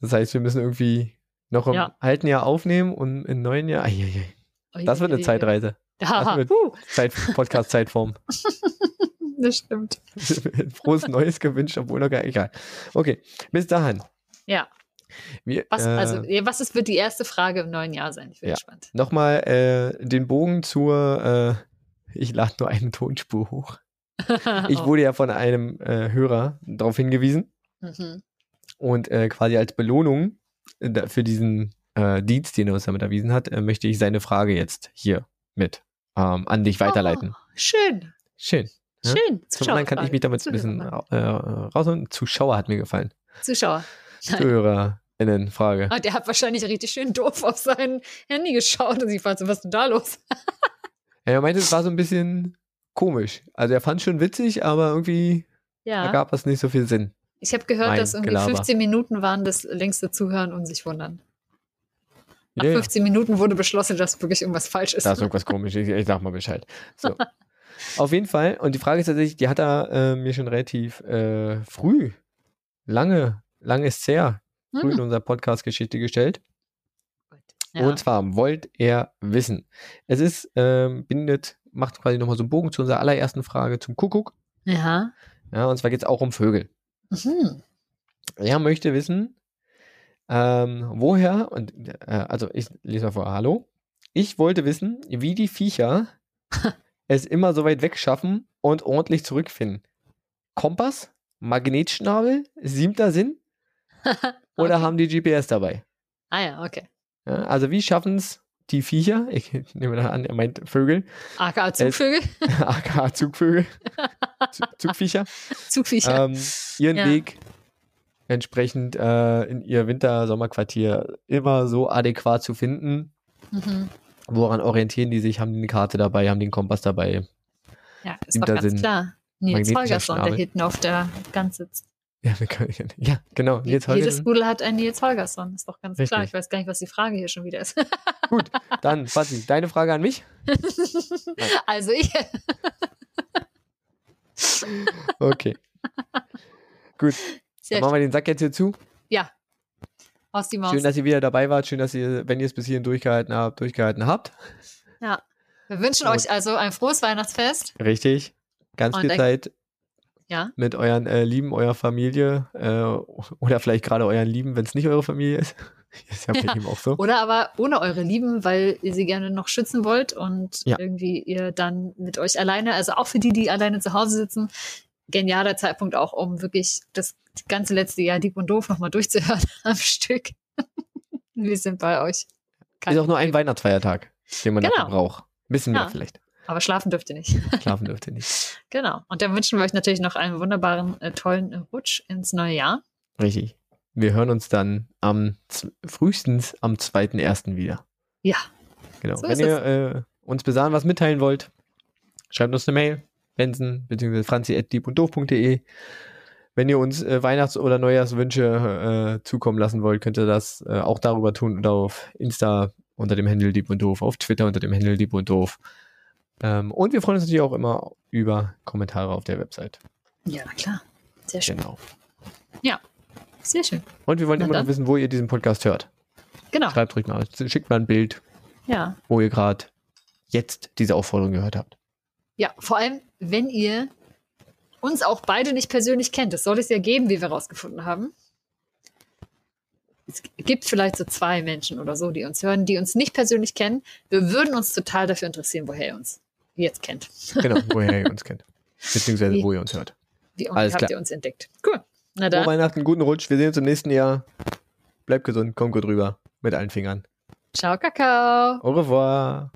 Das heißt, wir müssen irgendwie noch im Ja. alten Jahr aufnehmen und im neuen Jahr. Eieiei. Das wird eine Zeitreise. Ja, wird- Zeit, Podcast-Zeitform. das stimmt. Frohes Neues gewünscht, obwohl noch gar egal. Okay, bis dahin. Ja, Wir, was, äh, also, was ist, wird die erste Frage im neuen Jahr sein? Ich bin Ja. gespannt. Nochmal äh, den Bogen zur, äh, ich lade nur eine Tonspur hoch. Ich wurde ja von einem äh, Hörer darauf hingewiesen Mhm. und äh, quasi als Belohnung äh, für diesen äh, Dienst, den er uns damit erwiesen hat, äh, möchte ich seine Frage jetzt hier mit ähm, an dich weiterleiten. Oh, schön, Schön. Ja? schön. Zum anderen kann ich mich damit ein bisschen äh, rausholen. Zuschauer hat mir gefallen. Zuschauer. Nein. ZuhörerInnen Frage. Ah, der hat wahrscheinlich richtig schön doof auf sein Handy geschaut und ich war so, was ist denn da los? Ja, Er meinte, es war so ein bisschen komisch. Also er fand schon witzig, aber irgendwie Ja, ergab es nicht so viel Sinn. ich habe gehört, Mein dass irgendwie Gelaber. 15 Minuten waren das längste Zuhören und sich wundern. Nach Ja, ja. 15 Minuten wurde beschlossen, dass wirklich irgendwas falsch ist. Da ist irgendwas komisch. Ich, ich sag mal Bescheid. So. Auf jeden Fall. Und die Frage ist tatsächlich, die hat er äh, mir schon relativ äh, früh, lange, lange ist es her, früh in Hm. unserer Podcast-Geschichte gestellt. Ja. Und zwar wollt er wissen. Es ist, ähm, bindet, macht quasi nochmal so einen Bogen zu unserer allerersten Frage zum Kuckuck. ja. Ja, und zwar geht es auch um Vögel. Mhm. Er möchte wissen, ähm, woher, und äh, also ich lese mal vor, hallo. Ich wollte wissen, wie die Viecher es immer so weit weg schaffen und ordentlich zurückfinden. Kompass, Magnetschnabel, siebter Sinn oder Okay. haben die GPS dabei? Ah ja, okay. Ja, also wie schaffen es die Viecher, ich nehme da an, er meint Vögel, aka Zugvögel, aka Zugvögel, Zug- Zugviecher, Zugviecher. ähm, ihren Ja. Weg entsprechend äh, in ihr Winter-Sommerquartier immer so adäquat zu finden. mhm. Woran orientieren die sich? Haben die eine Karte dabei? Haben die einen Kompass dabei? Ja, ist doch siebter ganz Sinn. klar. Nils Holgersson, der hinten auf der Gans sitzt. Ja, können, ja genau. Jedes heute. Pudel hat einen Nils Holgersson, ist doch ganz klar. Richtig. Ich weiß gar nicht, was die Frage hier schon wieder ist. Gut, dann, Fazzi, deine Frage an mich? also ich, Okay. Gut, sehr dann machen wir den Sack jetzt hier zu. ja, aus die Maus. Schön, dass ihr wieder dabei wart. Schön, dass ihr, wenn ihr es bis hierhin durchgehalten habt, durchgehalten habt. ja. Wir wünschen Und- euch also ein frohes Weihnachtsfest. Richtig. Ganz Und viel Zeit Ja, mit euren äh, Lieben, eurer Familie äh, oder vielleicht gerade euren Lieben, wenn es nicht eure Familie ist. ist ja bei Ja. ihm auch so. Oder aber ohne eure Lieben, weil ihr sie gerne noch schützen wollt und Ja. irgendwie ihr dann mit euch alleine, also auch für die, die alleine zu Hause sitzen, genialer Zeitpunkt auch, um wirklich das ganze letzte Jahr Dieb und Doof nochmal durchzuhören am Stück. Wir sind bei euch. Kein Ist auch nur ein. Weihnachtsfeiertag, den man Genau. dafür braucht. Ein bisschen mehr Ja. vielleicht. Aber schlafen dürft ihr nicht. Schlafen dürft ihr nicht. genau. Und dann wünschen wir euch natürlich noch einen wunderbaren, äh, tollen Rutsch ins neue Jahr. Richtig. Wir hören uns dann am frühestens am 2.1. wieder. Ja. Genau. So Wenn ihr äh, uns bis dahin was mitteilen wollt, schreibt uns eine Mail. Benson bzw. franzi.diebunddoof.de. Wenn ihr uns äh, Weihnachts- oder Neujahrswünsche äh, zukommen lassen wollt, könnt ihr das äh, auch darüber tun und auf Insta unter dem Handel Dieb und Doof, auf Twitter unter dem Handel Dieb und Doof. Ähm, und wir freuen uns natürlich auch immer über Kommentare auf der Website. Ja, na klar. Sehr schön. Genau. Sehr schön. Und wir wollen Na immer dann. noch wissen, wo ihr diesen Podcast hört. Genau. Schreibt ruhig mal, schickt mal ein Bild, Ja. wo ihr gerade jetzt diese Aufforderung gehört habt. Ja, vor allem, wenn ihr uns auch beide nicht persönlich kennt. Das soll es ja geben, wie wir rausgefunden haben. Es gibt vielleicht so zwei Menschen oder so, die uns hören, die uns nicht persönlich kennen. Wir würden uns total dafür interessieren, woher ihr uns jetzt kennt. Genau, woher ihr uns kennt. Beziehungsweise Wie? wo ihr uns hört. Wie Alles habt klar. ihr uns entdeckt? Cool. Na Frohe dann. Weihnachten, guten Rutsch. Wir sehen uns im nächsten Jahr. Bleibt gesund, kommt gut rüber. Mit allen Fingern. Ciao, Kakao. Au revoir.